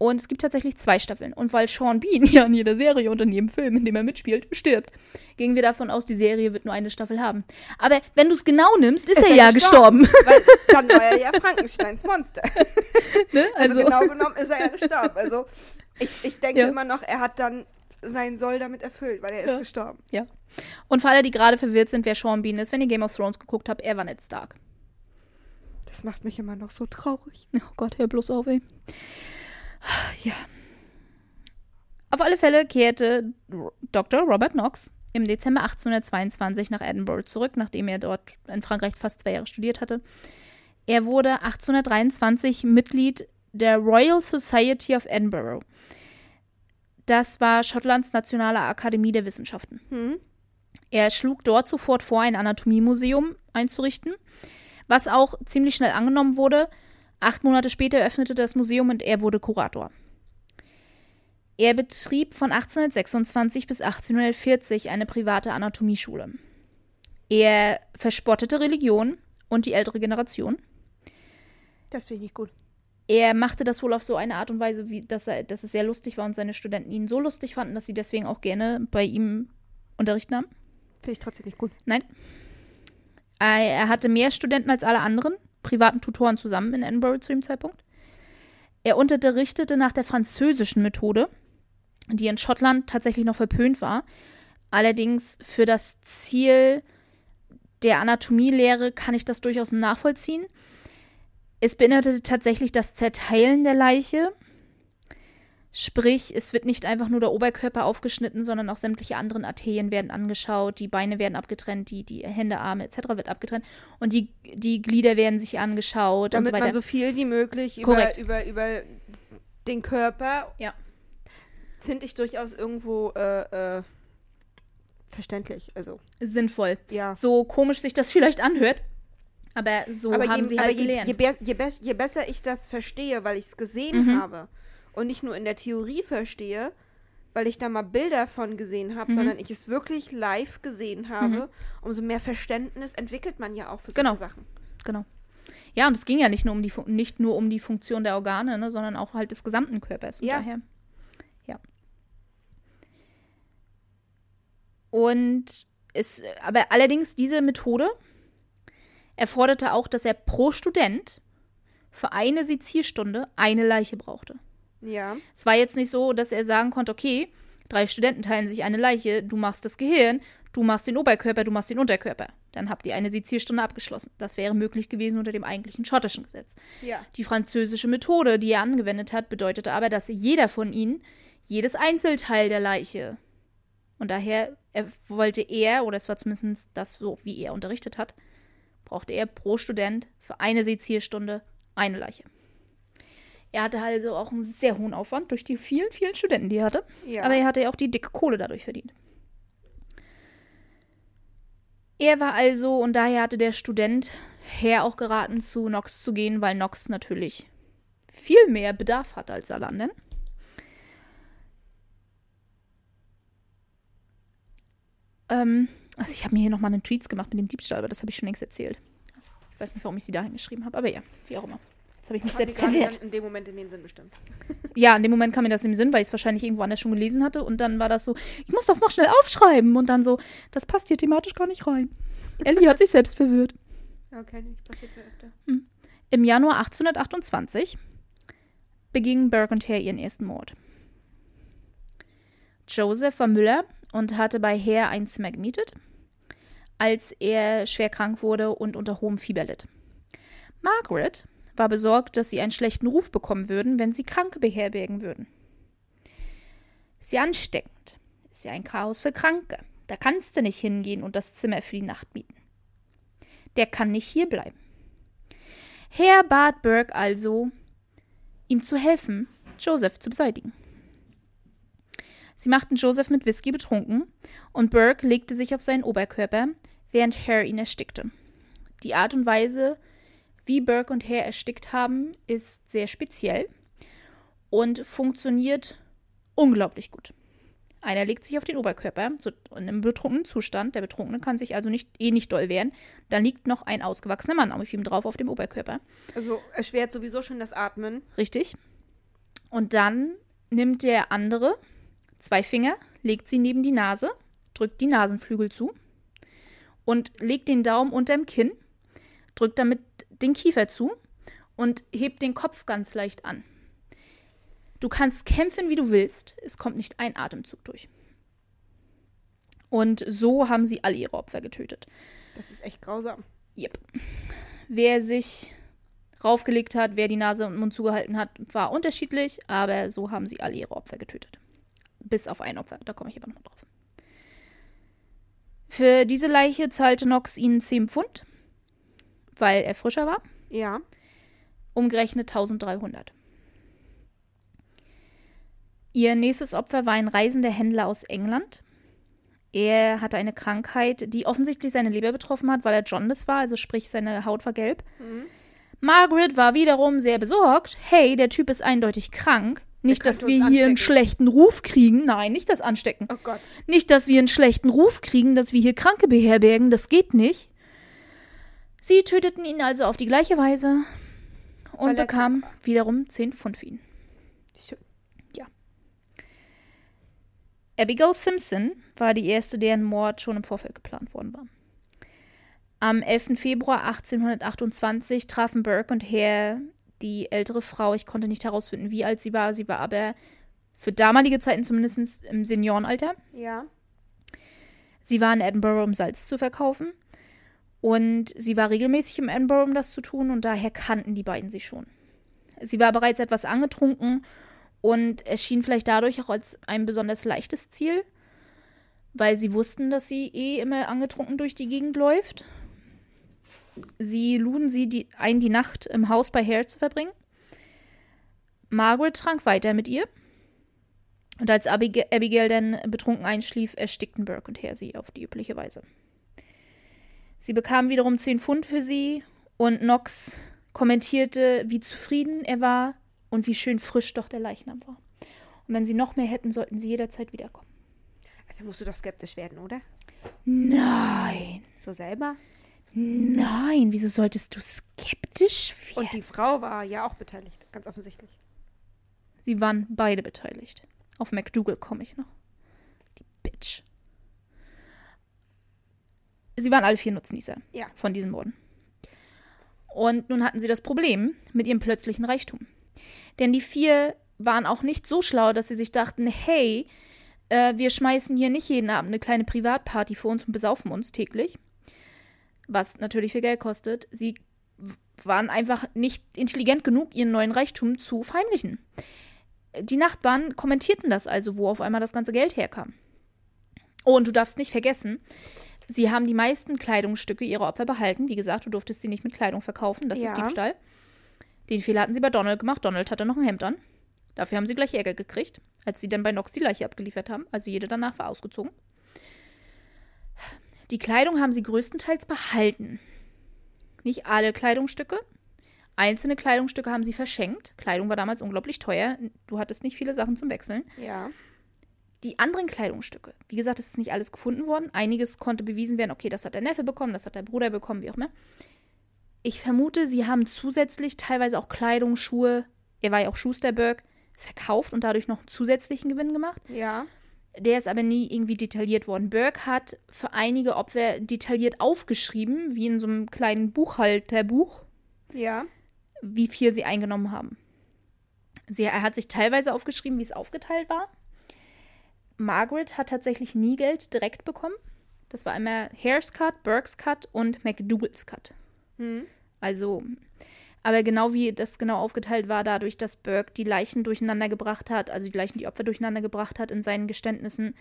Und es gibt tatsächlich zwei Staffeln. Und weil Sean Bean ja in jeder Serie und in jedem Film, in dem er mitspielt, stirbt, gingen wir davon aus, die Serie wird nur eine Staffel haben. Aber wenn du es genau nimmst, ist, Ist er er ja gestorben. gestorben. Weil dann war er ja Frankensteins Monster. ne? Also, Also, genau genommen ist er ja gestorben. Also ich, ich denke Ja. immer noch, er hat dann sein Soll damit erfüllt, weil er ist Ja. gestorben. ja. Und für alle, die gerade verwirrt sind, wer Sean Bean ist, wenn ihr Game of Thrones geguckt habt, er war Ned Stark. Das macht mich immer noch so traurig. Oh Gott, hör bloß auf, ey. Ja. Auf alle Fälle kehrte Dr. Robert Knox im Dezember 1822 nach Edinburgh zurück, nachdem er dort in Frankreich fast zwei Jahre studiert hatte. Er wurde 1823 Mitglied der Royal Society of Edinburgh. Das war Schottlands nationale Akademie der Wissenschaften. Hm? Er schlug dort sofort vor, ein Anatomiemuseum einzurichten, was auch ziemlich schnell angenommen wurde. Acht Monate später öffnete das Museum und er wurde Kurator. Er betrieb von 1826 bis 1840 eine private Anatomieschule. Er verspottete Religion und die ältere Generation. Das finde ich nicht gut. Er machte das wohl auf so eine Art und Weise, wie, dass, er, dass es sehr lustig war und seine Studenten ihn so lustig fanden, dass sie deswegen auch gerne bei ihm Unterricht nahmen. Finde ich trotzdem nicht gut. Nein. Äh, Er hatte mehr Studenten als alle anderen privaten Tutoren zusammen in Edinburgh zu dem Zeitpunkt. Er unterrichtete nach der französischen Methode, die in Schottland tatsächlich noch verpönt war. Allerdings für das Ziel der Anatomielehre kann ich das durchaus nachvollziehen. Es beinhaltete tatsächlich das Zerteilen der Leiche. Sprich, es wird nicht einfach nur der Oberkörper aufgeschnitten, sondern auch sämtliche anderen Arterien werden angeschaut, die Beine werden abgetrennt, die, die Hände, Arme etc. wird abgetrennt und die, die Glieder werden sich angeschaut Damit und so weiter. man so viel wie möglich über, Korrekt. über, über den Körper, Ja. finde ich durchaus irgendwo äh, äh, verständlich. Also, Sinnvoll. ja. So komisch sich das vielleicht anhört, aber so aber haben je, sie halt je, gelernt. je, je, be je besser ich das verstehe, weil ich es gesehen Mhm. habe und nicht nur in der Theorie verstehe, weil ich da mal Bilder von gesehen habe, Mhm. sondern ich es wirklich live gesehen habe, umso mehr Verständnis entwickelt man ja auch für solche Genau. Sachen. Genau. Ja, und es ging ja nicht nur um die, Fu- nicht nur um die Funktion der Organe, ne, sondern auch halt des gesamten Körpers. Und Ja. Daher, ja. Und es, aber allerdings diese Methode Er forderte auch, dass er pro Student für eine Sezierstunde eine Leiche brauchte. Ja. Es war jetzt nicht so, dass er sagen konnte, okay, drei Studenten teilen sich eine Leiche, du machst das Gehirn, du machst den Oberkörper, du machst den Unterkörper. Dann habt ihr eine Sezierstunde abgeschlossen. Das wäre möglich gewesen unter dem eigentlichen schottischen Gesetz. Ja. Die französische Methode, die er angewendet hat, bedeutete aber, dass jeder von ihnen jedes Einzelteil der Leiche und daher er wollte er, oder es war zumindest das so, wie er unterrichtet hat, brauchte er pro Student für eine Sezierstunde eine Leiche. Er hatte also auch einen sehr hohen Aufwand durch die vielen, vielen Studenten, die er hatte. Ja. Aber er hatte ja auch die dicke Kohle dadurch verdient. Er war also, und daher hatte der Student Herr auch geraten, zu Nox zu gehen, weil Nox natürlich viel mehr Bedarf hat als alle anderen. Ähm, also ich habe mir hier nochmal einen Tweets gemacht mit dem Diebstahl, aber das habe ich schon längst erzählt. Ich weiß nicht, warum ich sie da hingeschrieben habe, aber ja, wie auch immer. Jetzt habe ich mich Hat selbst verwehrt. dann in dem Moment in den Sinn bestimmt. Ja, in dem Moment kam mir das im Sinn, weil ich es wahrscheinlich irgendwo anders schon gelesen hatte. Und dann war das so, ich muss das noch schnell aufschreiben. Und dann so, das passt hier thematisch gar nicht rein. Ellie hat sich selbst verwirrt. Okay, nicht passiert mir öfter. Im Januar 1828 beging Burke und Hare ihren ersten Mord. Joseph war Müller und hatte bei Hare ein Zimmer gemietet, als er schwer krank wurde und unter hohem Fieber litt. Margaret war besorgt, dass sie einen schlechten Ruf bekommen würden, wenn sie Kranke beherbergen würden. Ja ansteckend. Ist ja ein Chaos für Kranke. Da kannst du nicht hingehen und das Zimmer für die Nacht mieten. Der kann nicht hier bleiben. Herr bat Burke also, ihm zu helfen, Joseph zu beseitigen. Sie machten Joseph mit Whisky betrunken und Burke legte sich auf seinen Oberkörper, während Hare ihn erstickte. Die Art und Weise, wie Burke und Hare erstickt haben, ist sehr speziell und funktioniert unglaublich gut. Einer legt sich auf den Oberkörper, so in einem betrunkenen Zustand. Der Betrunkene kann sich also nicht, eh nicht doll wehren. Da liegt noch ein ausgewachsener Mann auf ihm drauf auf dem Oberkörper. Also erschwert sowieso schon das Atmen. Richtig. Und dann nimmt der andere zwei Finger, legt sie neben die Nase, drückt die Nasenflügel zu und legt den Daumen unterm Kinn, drückt damit den Kiefer zu und hebt den Kopf ganz leicht an. Du kannst kämpfen, wie du willst. Es kommt nicht ein Atemzug durch. Und so haben sie alle ihre Opfer getötet. Das ist echt grausam. Yep. Wer sich raufgelegt hat, wer die Nase und Mund zugehalten hat, war unterschiedlich, aber so haben sie alle ihre Opfer getötet. Bis auf ein Opfer, da komme ich aber noch mal drauf. Für diese Leiche zahlte Knox ihnen 10 Pfund, weil er frischer war, Ja. umgerechnet 1300. Ihr nächstes Opfer war ein reisender Händler aus England. Er hatte eine Krankheit, die offensichtlich seine Leber betroffen hat, weil er Jaundice war, also sprich seine Haut war gelb. Margaret war wiederum sehr besorgt. Hey, der Typ ist eindeutig krank. Nicht, dass wir hier einen schlechten Ruf kriegen. Nein, nicht das Anstecken. Oh Gott. Nicht, dass wir einen schlechten Ruf kriegen, dass wir hier Kranke beherbergen. Das geht nicht. Sie töteten ihn also auf die gleiche Weise und bekamen wiederum 10 Pfund für ihn. Schön. Abigail Simpson war die erste, deren Mord schon im Vorfeld geplant worden war. Am 11. Februar 1828 trafen Burke und Hare die ältere Frau. Ich konnte nicht herausfinden, wie alt sie war. Sie war aber für damalige Zeiten zumindest im Seniorenalter. Ja. Sie war in Edinburgh, um Salz zu verkaufen. Und sie war regelmäßig im Edinburgh, um das zu tun. Und daher kannten die beiden sich schon. Sie war bereits etwas angetrunken und erschien vielleicht dadurch auch als ein besonders leichtes Ziel, weil sie wussten, dass sie eh immer angetrunken durch die Gegend läuft. Sie luden sie die, ein, die Nacht im Haus bei Hare zu verbringen. Margaret trank weiter mit ihr. Und als Abig Abigail dann betrunken einschlief, erstickten Burke und Hare sie auf die übliche Weise. Sie bekamen wiederum 10 Pfund für sie und Knox kommentierte, wie zufrieden er war und wie schön frisch doch der Leichnam war. Und wenn sie noch mehr hätten, sollten sie jederzeit wiederkommen. Da musst du doch skeptisch werden, oder? Nein, So selber? nein, wieso solltest du skeptisch werden? Und die Frau war ja auch beteiligt, ganz offensichtlich. Sie waren beide beteiligt. Auf McDougal komme ich noch. Die Bitch. Sie waren alle vier Nutznießer Ja. von diesen Morden. Und nun hatten sie das Problem mit ihrem plötzlichen Reichtum. Denn die vier waren auch nicht so schlau, dass sie sich dachten, hey, äh, wir schmeißen hier nicht jeden Abend eine kleine Privatparty für uns und besaufen uns täglich. Was natürlich viel Geld kostet. Sie waren einfach nicht intelligent genug, ihren neuen Reichtum zu verheimlichen. Die Nachbarn kommentierten das also, wo auf einmal das ganze Geld herkam. Oh, und du darfst nicht vergessen, sie haben die meisten Kleidungsstücke ihrer Opfer behalten. Wie gesagt, du durftest sie nicht mit Kleidung verkaufen, das Ja. ist Diebstahl. Den Fehler hatten sie bei Donald gemacht. Donald hatte noch ein Hemd an. Dafür haben sie gleich Ärger gekriegt, als sie dann bei Nox die Leiche abgeliefert haben. Also jede danach war ausgezogen. Die Kleidung haben sie größtenteils behalten. Nicht alle Kleidungsstücke. Einzelne Kleidungsstücke haben sie verschenkt. Kleidung war damals unglaublich teuer. Du hattest nicht viele Sachen zum Wechseln. Ja. Die anderen Kleidungsstücke, wie gesagt, es ist nicht alles gefunden worden. Einiges konnte bewiesen werden, okay, das hat der Neffe bekommen, das hat der Bruder bekommen, wie auch immer. Ich vermute, sie haben zusätzlich teilweise auch Kleidung, Schuhe, er war ja auch Schusterberg, verkauft und dadurch noch einen zusätzlichen Gewinn gemacht. Ja. Der ist aber nie irgendwie detailliert worden. Burke hat für einige Opfer detailliert aufgeschrieben, wie in so einem kleinen Buchhalterbuch, Ja. wie viel sie eingenommen haben. Sie, er hat sich teilweise aufgeschrieben, wie es aufgeteilt war. Margaret hat tatsächlich nie Geld direkt bekommen. Das war einmal Hare's Cut, Burke's Cut und McDougal's Cut. Hm. Also, aber genau wie das genau aufgeteilt war, dadurch, dass Burke die Leichen durcheinander gebracht hat, also die Leichen, die Opfer durcheinander gebracht hat in seinen Geständnissen,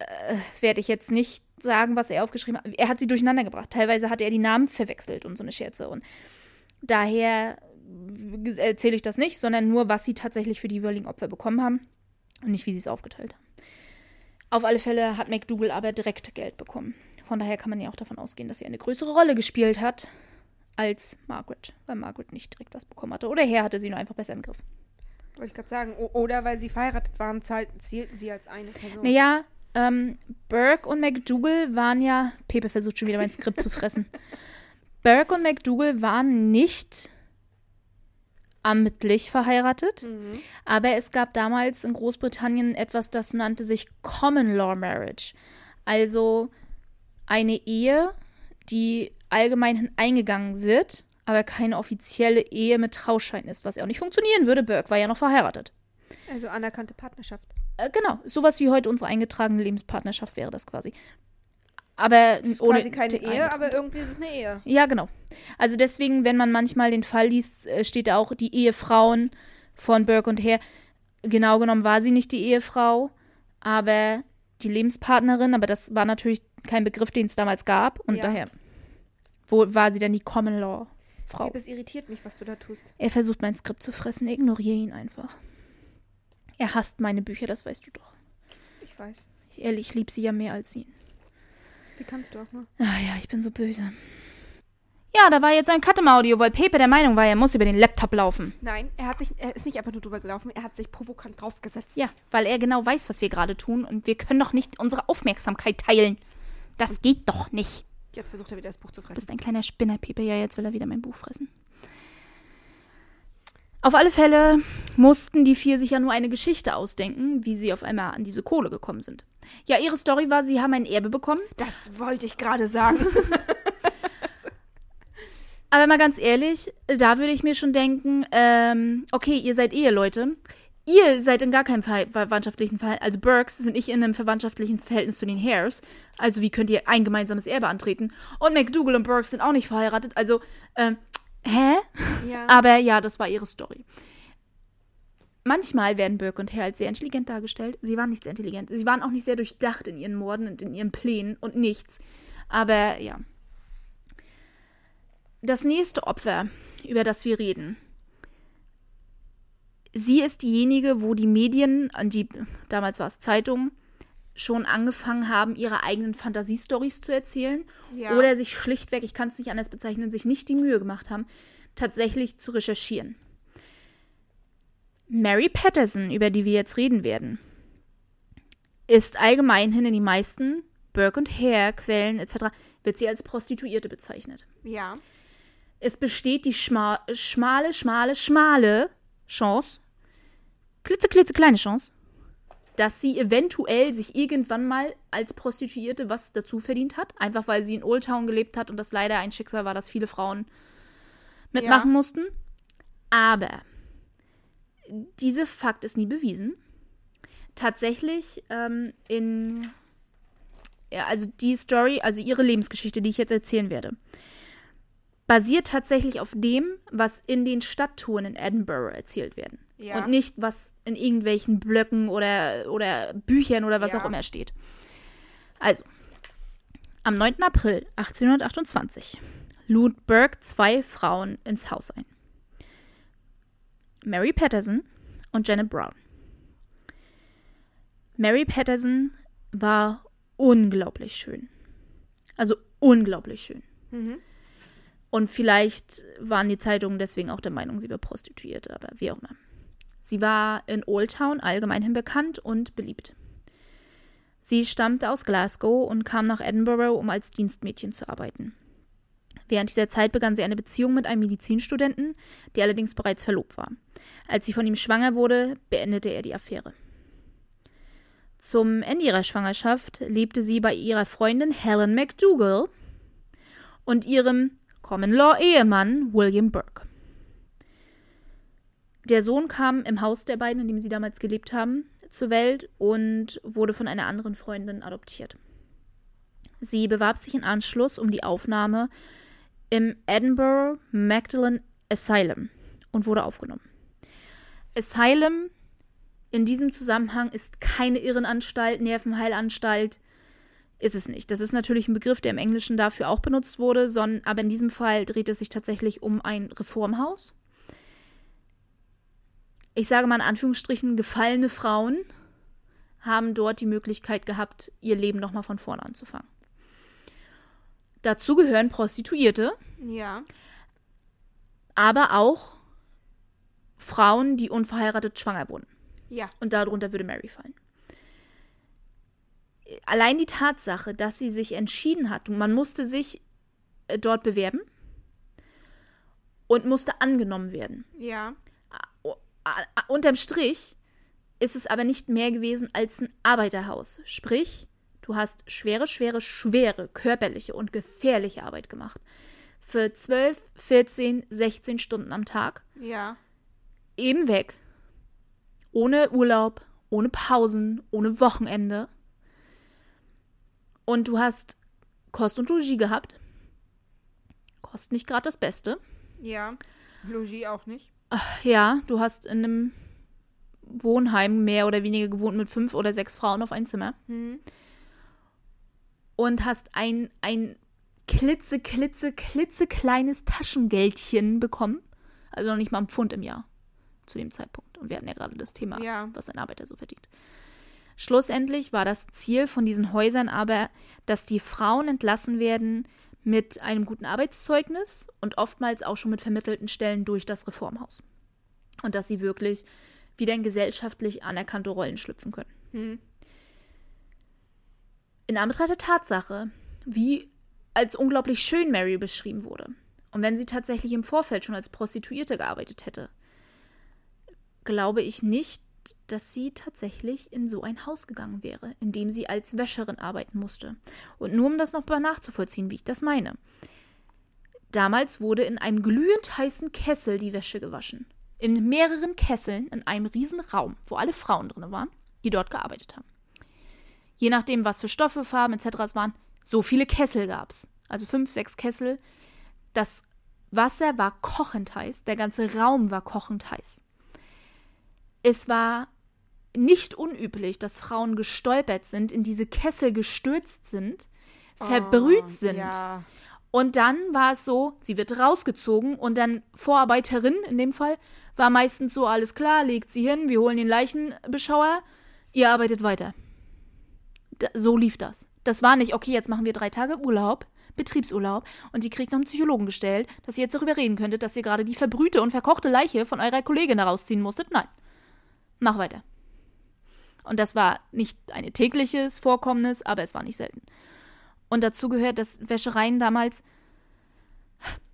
äh, werde ich jetzt nicht sagen, was er aufgeschrieben hat. Er hat sie durcheinander gebracht. Teilweise hat er die Namen verwechselt und so eine Scherze. Und daher erzähle ich das nicht, sondern nur, was sie tatsächlich für die jeweiligen Opfer bekommen haben und nicht, wie sie es aufgeteilt haben. Auf alle Fälle hat McDougal aber direkt Geld bekommen. Von daher kann man ja auch davon ausgehen, dass sie eine größere Rolle gespielt hat als Margaret, weil Margaret nicht direkt was bekommen hatte. Oder her hatte sie nur einfach besser im Griff. Wollte ich gerade sagen. Oder weil sie verheiratet waren, zählten sie als eine Person. Naja, ähm, Burke und McDougal waren ja. Pepe versucht schon wieder mein Skript zu fressen. Burke und McDougal waren nicht amtlich verheiratet, Mhm. aber es gab damals in Großbritannien etwas, das nannte sich Common Law Marriage. Also eine Ehe, die allgemein eingegangen wird, aber keine offizielle Ehe mit Trauschein ist, was ja auch nicht funktionieren würde. Burke war ja noch verheiratet. Also anerkannte Partnerschaft. Äh, genau, sowas wie heute unsere eingetragene Lebenspartnerschaft wäre das quasi. Aber Ist ohne quasi keine Ehe, Eintrag. aber irgendwie ist es eine Ehe. Ja, genau. Also deswegen, wenn man manchmal den Fall liest, äh, steht da auch die Ehefrauen von Burke und Hare. Genau genommen war sie nicht die Ehefrau, aber die Lebenspartnerin, aber das war natürlich kein Begriff, den es damals gab und Ja. daher wo war sie dann die Common Law Frau. Es irritiert mich, was du da tust. Er versucht mein Skript zu fressen, ignoriere ihn einfach. Er hasst meine Bücher, das weißt du doch. Ich weiß. Ich, ehrlich, ich liebe sie ja mehr als ihn. Wie kannst du auch nur? Ah ja, ich bin so böse. Ja, da war jetzt ein Cut im Audio, weil Pepe der Meinung war, er muss über den Laptop laufen. Nein, er hat sich, er ist nicht einfach nur drüber gelaufen, er hat sich provokant draufgesetzt. Ja, weil er genau weiß, was wir gerade tun und wir können doch nicht unsere Aufmerksamkeit teilen. Das geht doch nicht. Jetzt versucht er wieder das Buch zu fressen. bist ein kleiner Spinner, Pepe. Ja, jetzt will er wieder mein Buch fressen. Auf alle Fälle mussten die vier sich ja nur eine Geschichte ausdenken, wie sie auf einmal an diese Kohle gekommen sind. Ja, ihre Story war, sie haben ein Erbe bekommen. Das wollte ich gerade sagen. Aber mal ganz ehrlich, da würde ich mir schon denken, ähm, okay, ihr seid Eheleute. Ihr seid in gar keinem Ver verwandtschaftlichen Verhältnis, also Burks sind nicht in einem verwandtschaftlichen Verhältnis zu den Hares. Also wie könnt ihr ein gemeinsames Erbe antreten? Und McDougal und Burks sind auch nicht verheiratet. Also, ähm, hä? ja. Aber ja, das war ihre Story. Manchmal werden Burke und Hare als sehr intelligent dargestellt. Sie waren nicht sehr intelligent. Sie waren auch nicht sehr durchdacht in ihren Morden und in ihren Plänen und nichts. Aber ja. Das nächste Opfer, über das wir reden. Sie ist diejenige, wo die Medien, an die damals war es Zeitung, schon angefangen haben, ihre eigenen Fantasiestories zu erzählen ja. oder sich schlichtweg, ich kann es nicht anders bezeichnen, sich nicht die Mühe gemacht haben, tatsächlich zu recherchieren. Mary Patterson, über die wir jetzt reden werden, ist allgemeinhin in die meisten Burke und Hare Quellen etc. wird sie als Prostituierte bezeichnet. ja. Es besteht die schma schmale, schmale, schmale Chance, klitze, klitze kleine Chance, dass sie eventuell sich irgendwann mal als Prostituierte was dazu verdient hat, einfach weil sie in Old Town gelebt hat und das leider ein Schicksal war, dass viele Frauen mitmachen Ja. mussten. Aber dieser Fakt ist nie bewiesen. Tatsächlich ähm, in ja, also die Story, also ihre Lebensgeschichte, die ich jetzt erzählen werde, basiert tatsächlich auf dem, was in den Stadttouren in Edinburgh erzählt werden. Ja. Und nicht, was in irgendwelchen Blöcken oder, oder Büchern oder was Ja. auch immer steht. Also, am 9. April 1828 lud Burke zwei Frauen ins Haus ein. Mary Patterson und Janet Brown. Mary Patterson war unglaublich schön. Also unglaublich schön. Mhm. Und vielleicht waren die Zeitungen deswegen auch der Meinung, sie wäre Prostituierte, aber wie auch immer. Sie war in Old Town allgemeinhin bekannt und beliebt. Sie stammte aus Glasgow und kam nach Edinburgh, um als Dienstmädchen zu arbeiten. Während dieser Zeit begann sie eine Beziehung mit einem Medizinstudenten, der allerdings bereits verlobt war. Als sie von ihm schwanger wurde, beendete er die Affäre. Zum Ende ihrer Schwangerschaft lebte sie bei ihrer Freundin Helen McDougall und ihrem Common-Law-Ehemann William Burke. Der Sohn kam im Haus der beiden, in dem sie damals gelebt haben, zur Welt und wurde von einer anderen Freundin adoptiert. Sie bewarb sich in Anschluss um die Aufnahme im Edinburgh Magdalen Asylum und wurde aufgenommen. Asylum in diesem Zusammenhang ist keine Irrenanstalt, Nervenheilanstalt, ist es nicht. Das ist natürlich ein Begriff, der im Englischen dafür auch benutzt wurde, sondern, aber in diesem Fall dreht es sich tatsächlich um ein Reformhaus. Ich sage mal in Anführungsstrichen, gefallene Frauen haben dort die Möglichkeit gehabt, ihr Leben nochmal von vorne anzufangen. Dazu gehören Prostituierte, Ja. aber auch Frauen, die unverheiratet schwanger wurden. Ja. Und darunter würde Mary fallen. Allein die Tatsache, dass sie sich entschieden hat, man musste sich äh, dort bewerben und musste angenommen werden. Ja. Unterm Strich ist es aber nicht mehr gewesen als ein Arbeiterhaus. Sprich, du hast schwere, schwere, schwere körperliche und gefährliche Arbeit gemacht. Für 12, 14, 16 Stunden am Tag Ja. eben weg. Ohne Urlaub, ohne Pausen, ohne Wochenende. Und du hast Kost und Logis gehabt. Kost nicht gerade das Beste. Ja. Logis auch nicht. Ja, du hast in einem Wohnheim mehr oder weniger gewohnt mit fünf oder sechs Frauen auf ein Zimmer. Mhm. Und hast ein, ein klitze, klitze, klitzekleines Taschengeldchen bekommen. Also noch nicht mal ein Pfund im Jahr zu dem Zeitpunkt. Und wir hatten ja gerade das Thema, Ja. was ein Arbeiter so verdient. Schlussendlich war das Ziel von diesen Häusern aber, dass die Frauen entlassen werden mit einem guten Arbeitszeugnis und oftmals auch schon mit vermittelten Stellen durch das Reformhaus. Und dass sie wirklich wieder in gesellschaftlich anerkannte Rollen schlüpfen können. Mhm. In Anbetracht der Tatsache, wie als unglaublich schön Mary beschrieben wurde, und wenn sie tatsächlich im Vorfeld schon als Prostituierte gearbeitet hätte, glaube ich nicht, dass sie tatsächlich in so ein Haus gegangen wäre, in dem sie als Wäscherin arbeiten musste. Und nur um das noch mal nachzuvollziehen, wie ich das meine. Damals wurde in einem glühend heißen Kessel die Wäsche gewaschen. In mehreren Kesseln in einem riesen Raum, wo alle Frauen drin waren, die dort gearbeitet haben. Je nachdem, was für Stoffe, Farben etc. es waren, so viele Kessel gab es. Also fünf, sechs Kessel. Das Wasser war kochend heiß, der ganze Raum war kochend heiß. Es war nicht unüblich, dass Frauen gestolpert sind, in diese Kessel gestürzt sind, verbrüht Oh, sind. Ja. Und dann war es so, sie wird rausgezogen und dann Vorarbeiterin in dem Fall war meistens so, alles klar, legt sie hin, wir holen den Leichenbeschauer, ihr arbeitet weiter. So lief das. Das war nicht, okay, jetzt machen wir drei Tage Urlaub, Betriebsurlaub und die kriegt noch einen Psychologen gestellt, dass ihr jetzt darüber reden könntet, dass ihr gerade die verbrühte und verkochte Leiche von eurer Kollegin herausziehen musstet. Nein. Mach weiter. Und das war nicht ein tägliches Vorkommnis, aber es war nicht selten. Und dazu gehört, dass Wäschereien damals,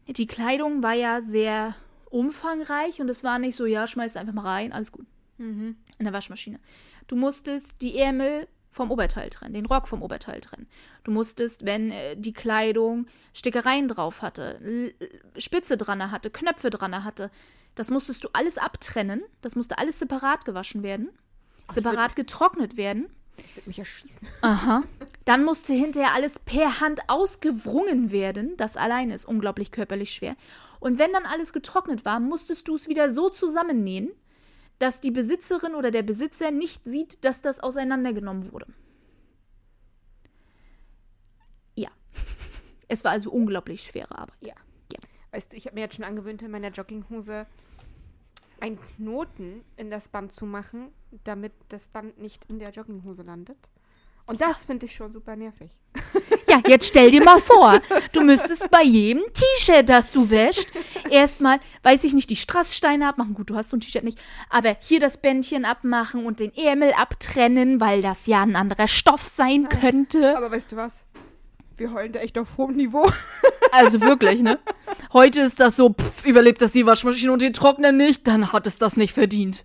die Kleidung war ja sehr umfangreich und es war nicht so, ja, schmeißt einfach mal rein, alles gut. Mhm. in der Waschmaschine. Du musstest die Ärmel vom Oberteil trennen, den Rock vom Oberteil trennen. Du musstest, wenn äh, die Kleidung Stickereien drauf hatte, L Spitze dran hatte, Knöpfe dran hatte, das musstest du alles abtrennen. Das musste alles separat gewaschen werden, separat getrocknet werden. Ich würde mich erschießen. Aha. Dann musste hinterher alles per Hand ausgewrungen werden. Das alleine ist unglaublich körperlich schwer. Und wenn dann alles getrocknet war, musstest du es wieder so zusammennähen, dass die Besitzerin oder der Besitzer nicht sieht, dass das auseinandergenommen wurde. Ja. Es war also unglaublich schwere Arbeit. Ja. Weißt du, ich habe mir jetzt schon angewöhnt, in meiner Jogginghose einen Knoten in das Band zu machen, damit das Band nicht in der Jogginghose landet. Und das finde ich schon super nervig. Ja, jetzt stell dir mal vor, du müsstest bei jedem T-Shirt, das du wäschst, erstmal, weiß ich nicht, die Strasssteine abmachen. Gut, du hast so ein T-Shirt nicht, aber hier das Bändchen abmachen und den Ärmel abtrennen, weil das ja ein anderer Stoff sein könnte. Aber weißt du was? Wir heulen da echt auf hohem Niveau. Also wirklich, ne? Heute ist das so, pff, überlebt das die Waschmaschine und den Trockner nicht, dann hat es das nicht verdient.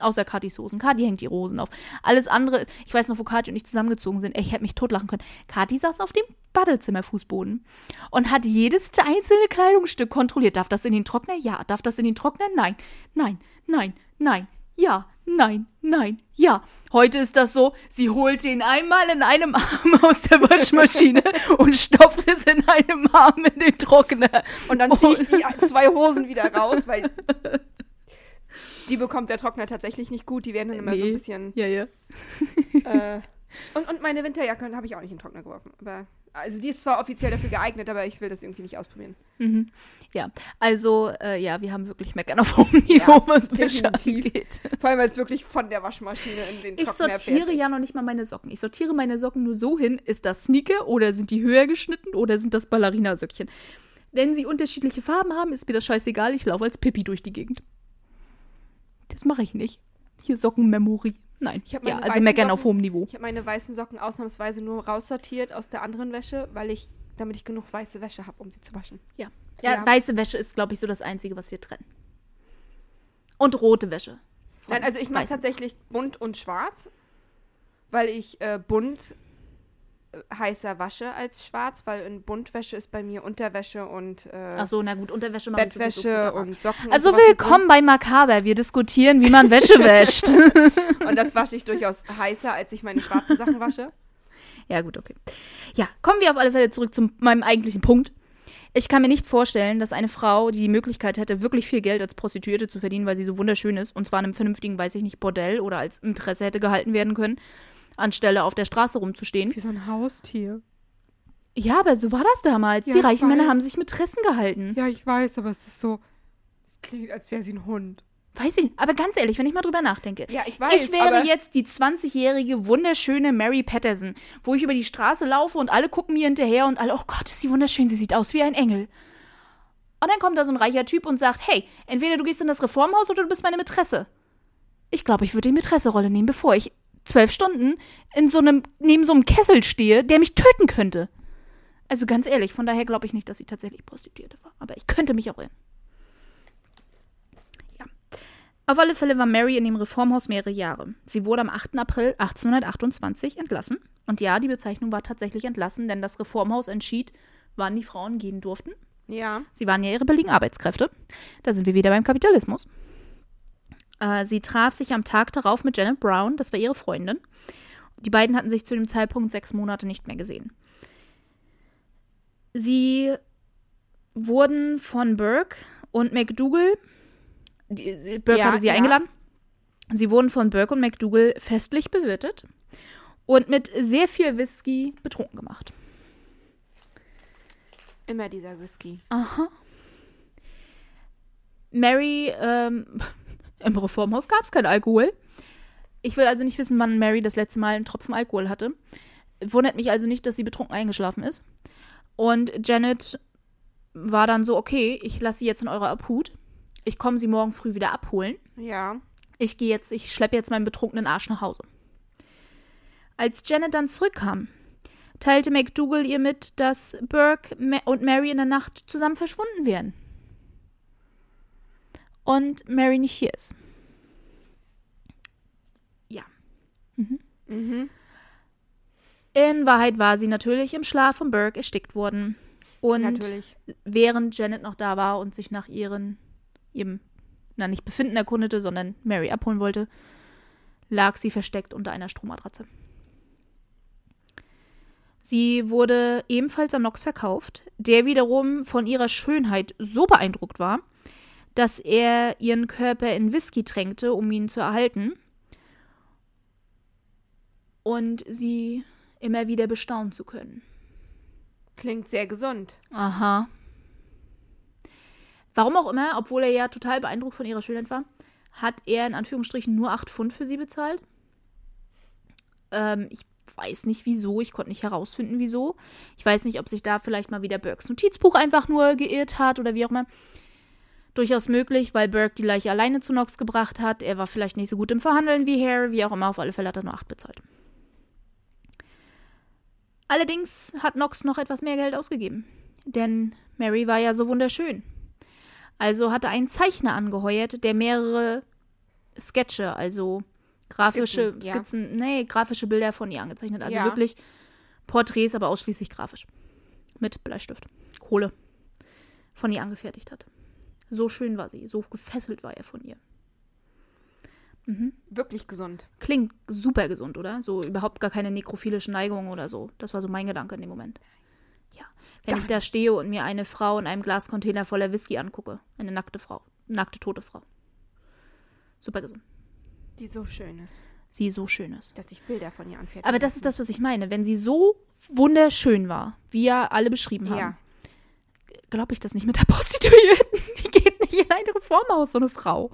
Außer Katis Hosen. Kati hängt die Rosen auf. Alles andere, ich weiß noch, wo Kati und ich zusammengezogen sind. Ey, Ich hätte mich totlachen können. Kati saß auf dem Badezimmerfußboden und hat jedes einzelne Kleidungsstück kontrolliert. Darf das in den Trockner? Ja. Darf das in den Trockner? Nein. Nein, nein, nein. Ja, nein, nein, ja. Heute ist das so, sie holt den einmal in einem Arm aus der Waschmaschine und stopft es in einem Arm in den Trockner. Und dann ziehe ich die zwei Hosen wieder raus, weil die bekommt der Trockner tatsächlich nicht gut. Die werden dann immer so ein Nee. bisschen. Ja, ja. Äh, und, und meine Winterjacke habe ich auch nicht in den Trockner geworfen. Aber, also die ist zwar offiziell dafür geeignet, aber ich will das irgendwie nicht ausprobieren. Mhm. Ja, also, äh, ja, wir haben wirklich Meckern auf hohem Niveau, Ja, was Wäsche angeht. Vor allem, weil es wirklich von der Waschmaschine in den Ich Trockner sortiere fährt. ja noch nicht mal meine Socken. Ich sortiere meine Socken nur so hin, ist das Sneaker oder sind die höher geschnitten oder sind das Ballerina-Söckchen. Wenn sie unterschiedliche Farben haben, ist mir das scheißegal. Ich laufe als Pippi durch die Gegend. Das mache ich nicht. Hier Sockenmemory. Nein. Ja, also meckern auf Socken- hohem Niveau. Ich habe meine weißen Socken ausnahmsweise nur raussortiert aus der anderen Wäsche, weil ich, damit ich genug weiße Wäsche habe, um sie zu waschen. Ja. ja. Ja. weiße Wäsche ist, glaube ich, so das Einzige, was wir trennen. Und rote Wäsche. Nein, also ich mache tatsächlich bunt und schwarz, weil ich äh, bunt heißer wasche als schwarz, weil in Buntwäsche ist bei mir Unterwäsche und äh, Ach so, na gut, Unterwäsche Bettwäsche und Socken. Also und willkommen bei Makaber. Wir diskutieren, wie man Wäsche wäscht. Und das wasche ich durchaus heißer, als ich meine schwarzen Sachen wasche. ja, gut, okay. Ja, kommen wir auf alle Fälle zurück zu meinem eigentlichen Punkt. Ich kann mir nicht vorstellen, dass eine Frau, die die Möglichkeit hätte, wirklich viel Geld als Prostituierte zu verdienen, weil sie so wunderschön ist, und zwar in einem vernünftigen, weiß ich nicht, Bordell oder als Interesse hätte gehalten werden können, anstelle auf der Straße rumzustehen. Wie so ein Haustier. Ja, aber so war das damals. Ja, die ich reichen Männer haben sich mit Tressen gehalten. Ja, ich weiß, aber es ist so. Es klingt, als wäre sie ein Hund. Weiß ich, aber ganz ehrlich, wenn ich mal drüber nachdenke. Ja, ich weiß, ich wäre jetzt die 20-jährige, wunderschöne Mary Patterson, wo ich über die Straße laufe und alle gucken mir hinterher und alle, oh Gott, ist sie wunderschön, sie sieht aus wie ein Engel. Und dann kommt da so ein reicher Typ und sagt, hey, entweder du gehst in das Reformhaus oder du bist meine Mätresse. Ich glaube, ich würde die Mätresse-Rolle nehmen, bevor ich zwölf Stunden in so einem, neben so einem Kessel stehe, der mich töten könnte. Also ganz ehrlich, von daher glaube ich nicht, dass sie tatsächlich Prostituierte war. Aber ich könnte mich auch irren. Ja. Auf alle Fälle war Mary in dem Reformhaus mehrere Jahre. Sie wurde am 8. April 1828 entlassen. Und ja, die Bezeichnung war tatsächlich entlassen, denn das Reformhaus entschied, wann die Frauen gehen durften. Ja. Sie waren ja ihre billigen Arbeitskräfte. Da sind wir wieder beim Kapitalismus. Äh, sie traf sich am Tag darauf mit Janet Brown, das war ihre Freundin. Die beiden hatten sich zu dem Zeitpunkt sechs Monate nicht mehr gesehen. Sie wurden von Burke und McDougall, die, Burke Ja, hatte sie ja. eingeladen, sie wurden von Burke und McDougall festlich bewirtet und mit sehr viel Whisky betrunken gemacht. Immer dieser Whisky. Aha. Mary, ähm, im Reformhaus gab es keinen Alkohol. Ich will also nicht wissen, wann Mary das letzte Mal einen Tropfen Alkohol hatte. Wundert mich also nicht, dass sie betrunken eingeschlafen ist. Und Janet war dann so, okay, ich lasse sie jetzt in eurer Obhut. Ich komme sie morgen früh wieder abholen. Ja. Ich gehe jetzt, ich schleppe jetzt meinen betrunkenen Arsch nach Hause. Als Janet dann zurückkam, teilte McDougall ihr mit, dass Burke und Mary in der Nacht zusammen verschwunden wären und Mary nicht hier ist. Ja. Mhm. Mhm. In Wahrheit war sie natürlich im Schlaf von Burke erstickt worden. Und natürlich. während Janet noch da war und sich nach ihren, ihrem, na nicht Befinden erkundete, sondern Mary abholen wollte, lag sie versteckt unter einer Strommatratze. Sie wurde ebenfalls an Nox verkauft, der wiederum von ihrer Schönheit so beeindruckt war, dass er ihren Körper in Whisky tränkte, um ihn zu erhalten. Und sie immer wieder bestaunen zu können. Klingt sehr gesund. Aha. Warum auch immer, obwohl er ja total beeindruckt von ihrer Schönheit war, hat er in Anführungsstrichen nur 8 Pfund für sie bezahlt. Ähm, ich weiß nicht wieso, ich konnte nicht herausfinden, wieso. Ich weiß nicht, ob sich da vielleicht mal wieder Burkes Notizbuch einfach nur geirrt hat oder wie auch immer. Durchaus möglich, weil Burke die Leiche alleine zu Knox gebracht hat. Er war vielleicht nicht so gut im Verhandeln wie Harry, wie auch immer. Auf alle Fälle hat er nur 8 bezahlt. Allerdings hat Knox noch etwas mehr Geld ausgegeben. Denn Mary war ja so wunderschön. Also hat er einen Zeichner angeheuert, der mehrere Sketche, also grafische Skizzen, ja. Skizzen, nee, grafische Bilder von ihr angezeichnet. Also Ja. wirklich Porträts, aber ausschließlich grafisch. Mit Bleistift. Kohle. Von ihr angefertigt hat. So schön war sie, so gefesselt war er von ihr. Mhm. Wirklich gesund. Klingt super gesund, oder? So überhaupt gar keine nekrophilische Neigung oder so. Das war so mein Gedanke in dem Moment. Ja. Wenn Gar ich da stehe und mir eine Frau in einem Glascontainer voller Whisky angucke. Eine nackte Frau. Nackte, tote Frau. Super gesund. Die so schön ist, Sie so schön ist. dass ich Bilder von ihr anfertige. Aber das ist das, was ich meine. Wenn sie so wunderschön war, wie ja alle beschrieben haben, Ja. Glaube ich das nicht mit der Prostituierten. Die geht nicht in ein Reformhaus, so eine Frau.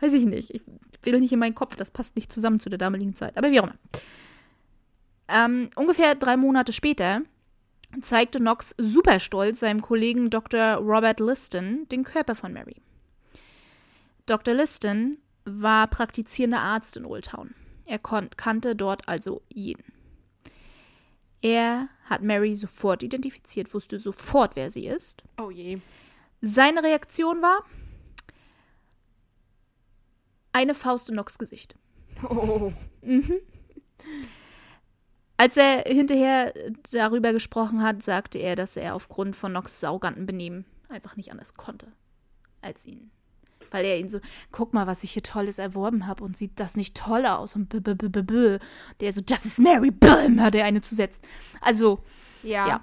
Weiß ich nicht. Ich will nicht in meinen Kopf, das passt nicht zusammen zu der damaligen Zeit. Aber wie auch immer. Ähm, ungefähr drei Monate später zeigte Knox super stolz seinem Kollegen Dr. Robert Liston den Körper von Mary. Dr. Liston war praktizierender Arzt in Old Town. Er kannte dort also jeden. Er hat Mary sofort identifiziert, wusste sofort, wer sie ist. Oh je. Seine Reaktion war eine Faust in Knox Gesicht. Oh. Als er hinterher darüber gesprochen hat, sagte er, dass er aufgrund von Knox arroganten Benehmen einfach nicht anders konnte als ihn. Weil er ihn so, guck mal, was ich hier Tolles erworben habe und sieht das nicht toll aus und b b b b b. Der so, das ist Mary, bam, hat er eine zusetzt. Also, Ja. Ja.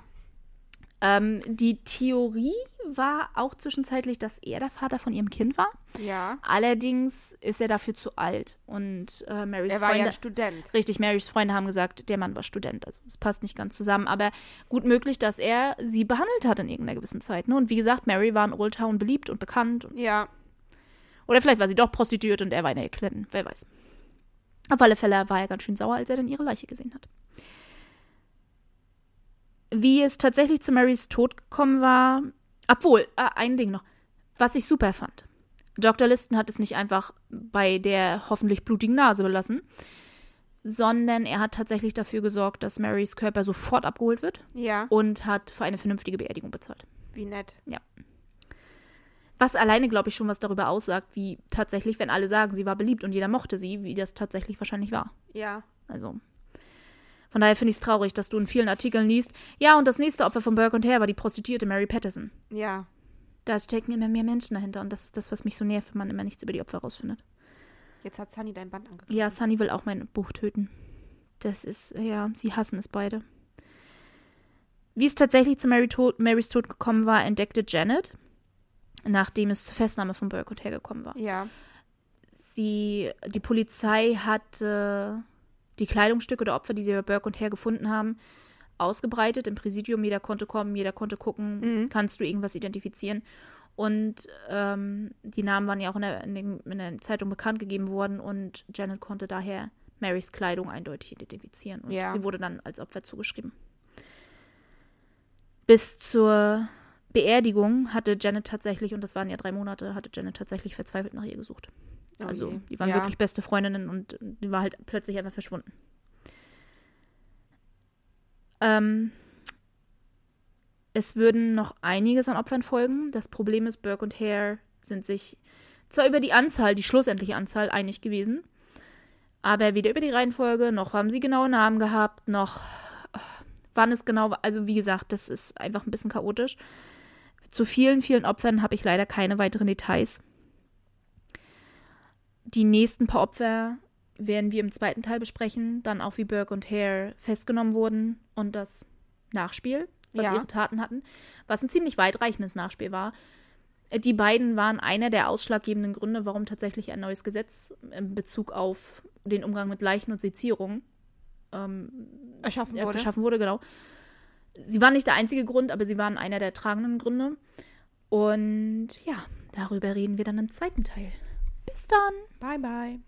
ähm, die Theorie war auch zwischenzeitlich, dass er der Vater von ihrem Kind war. Ja. Allerdings ist er dafür zu alt und äh, Marys Er war ja Freunde. ein Student. Richtig, Marys Freunde haben gesagt, der Mann war Student. Also es passt nicht ganz zusammen, aber gut möglich, dass er sie behandelt hat in irgendeiner gewissen Zeit. Ne? Und wie gesagt, Mary war in Old Town beliebt und bekannt. Und, Ja. Oder vielleicht war sie doch prostituiert und er war in der Kletten, wer weiß. Auf alle Fälle war er ganz schön sauer, als er dann ihre Leiche gesehen hat. Wie es tatsächlich zu Marys Tod gekommen war, obwohl, ah, ein Ding noch, was ich super fand. Dr. Liston hat es nicht einfach bei der hoffentlich blutigen Nase belassen, sondern er hat tatsächlich dafür gesorgt, dass Marys Körper sofort abgeholt wird Ja. und hat für eine vernünftige Beerdigung bezahlt. Wie nett. Was alleine, glaube ich, schon was darüber aussagt, wie tatsächlich, wenn alle sagen, sie war beliebt und jeder mochte sie, wie das tatsächlich wahrscheinlich war. Ja. Also. Von daher finde ich es traurig, dass du in vielen Artikeln liest, ja, und das nächste Opfer von Burke und Hare war die Prostituierte Mary Patterson. Ja. Da stecken immer mehr Menschen dahinter und das ist das, was mich so nervt, wenn man immer nichts über die Opfer rausfindet. Jetzt hat Sunny dein Band angegriffen. Ja, Sunny will auch mein Buch töten. Das ist, ja, sie hassen es beide. Wie es tatsächlich zu Mary Tod, Marys Tod gekommen war, entdeckte Janet, nachdem es zur Festnahme von Burke und Hare gekommen war. Ja. Sie, die Polizei hat äh, die Kleidungsstücke der Opfer, die sie bei Burke und Hare gefunden haben, ausgebreitet im Präsidium. Jeder konnte kommen, jeder konnte gucken, Mhm. kannst du irgendwas identifizieren. Und ähm, die Namen waren ja auch in der, in der Zeitung bekannt gegeben worden und Janet konnte daher Marys Kleidung eindeutig identifizieren. Und Ja. sie wurde dann als Opfer zugeschrieben. Bis zur Beerdigung hatte Janet tatsächlich, und das waren ja drei Monate, hatte Janet tatsächlich verzweifelt nach ihr gesucht. Oh Also, die waren Ja. wirklich beste Freundinnen und die war halt plötzlich einfach verschwunden. Ähm, es würden noch einiges an Opfern folgen. Das Problem ist, Burke und Hare sind sich zwar über die Anzahl, die schlussendliche Anzahl, einig gewesen, Aber weder über die Reihenfolge, noch haben sie genaue Namen gehabt, noch äh, wann es genau war. Also wie gesagt, das ist einfach ein bisschen chaotisch. Zu vielen, vielen Opfern habe ich leider keine weiteren Details. Die nächsten paar Opfer werden wir im zweiten Teil besprechen. Dann auch, wie Burke und Hare festgenommen wurden und das Nachspiel, was Ja. ihre Taten hatten. Was ein ziemlich weitreichendes Nachspiel war. Die beiden waren einer der ausschlaggebenden Gründe, warum tatsächlich ein neues Gesetz in Bezug auf den Umgang mit Leichen und Sezierung ähm, Erschaffen ja, wurde. geschaffen wurde, genau. Sie waren nicht der einzige Grund, aber sie waren einer der tragenden Gründe. Und ja, darüber reden wir dann im zweiten Teil. Bis dann! Bye, bye.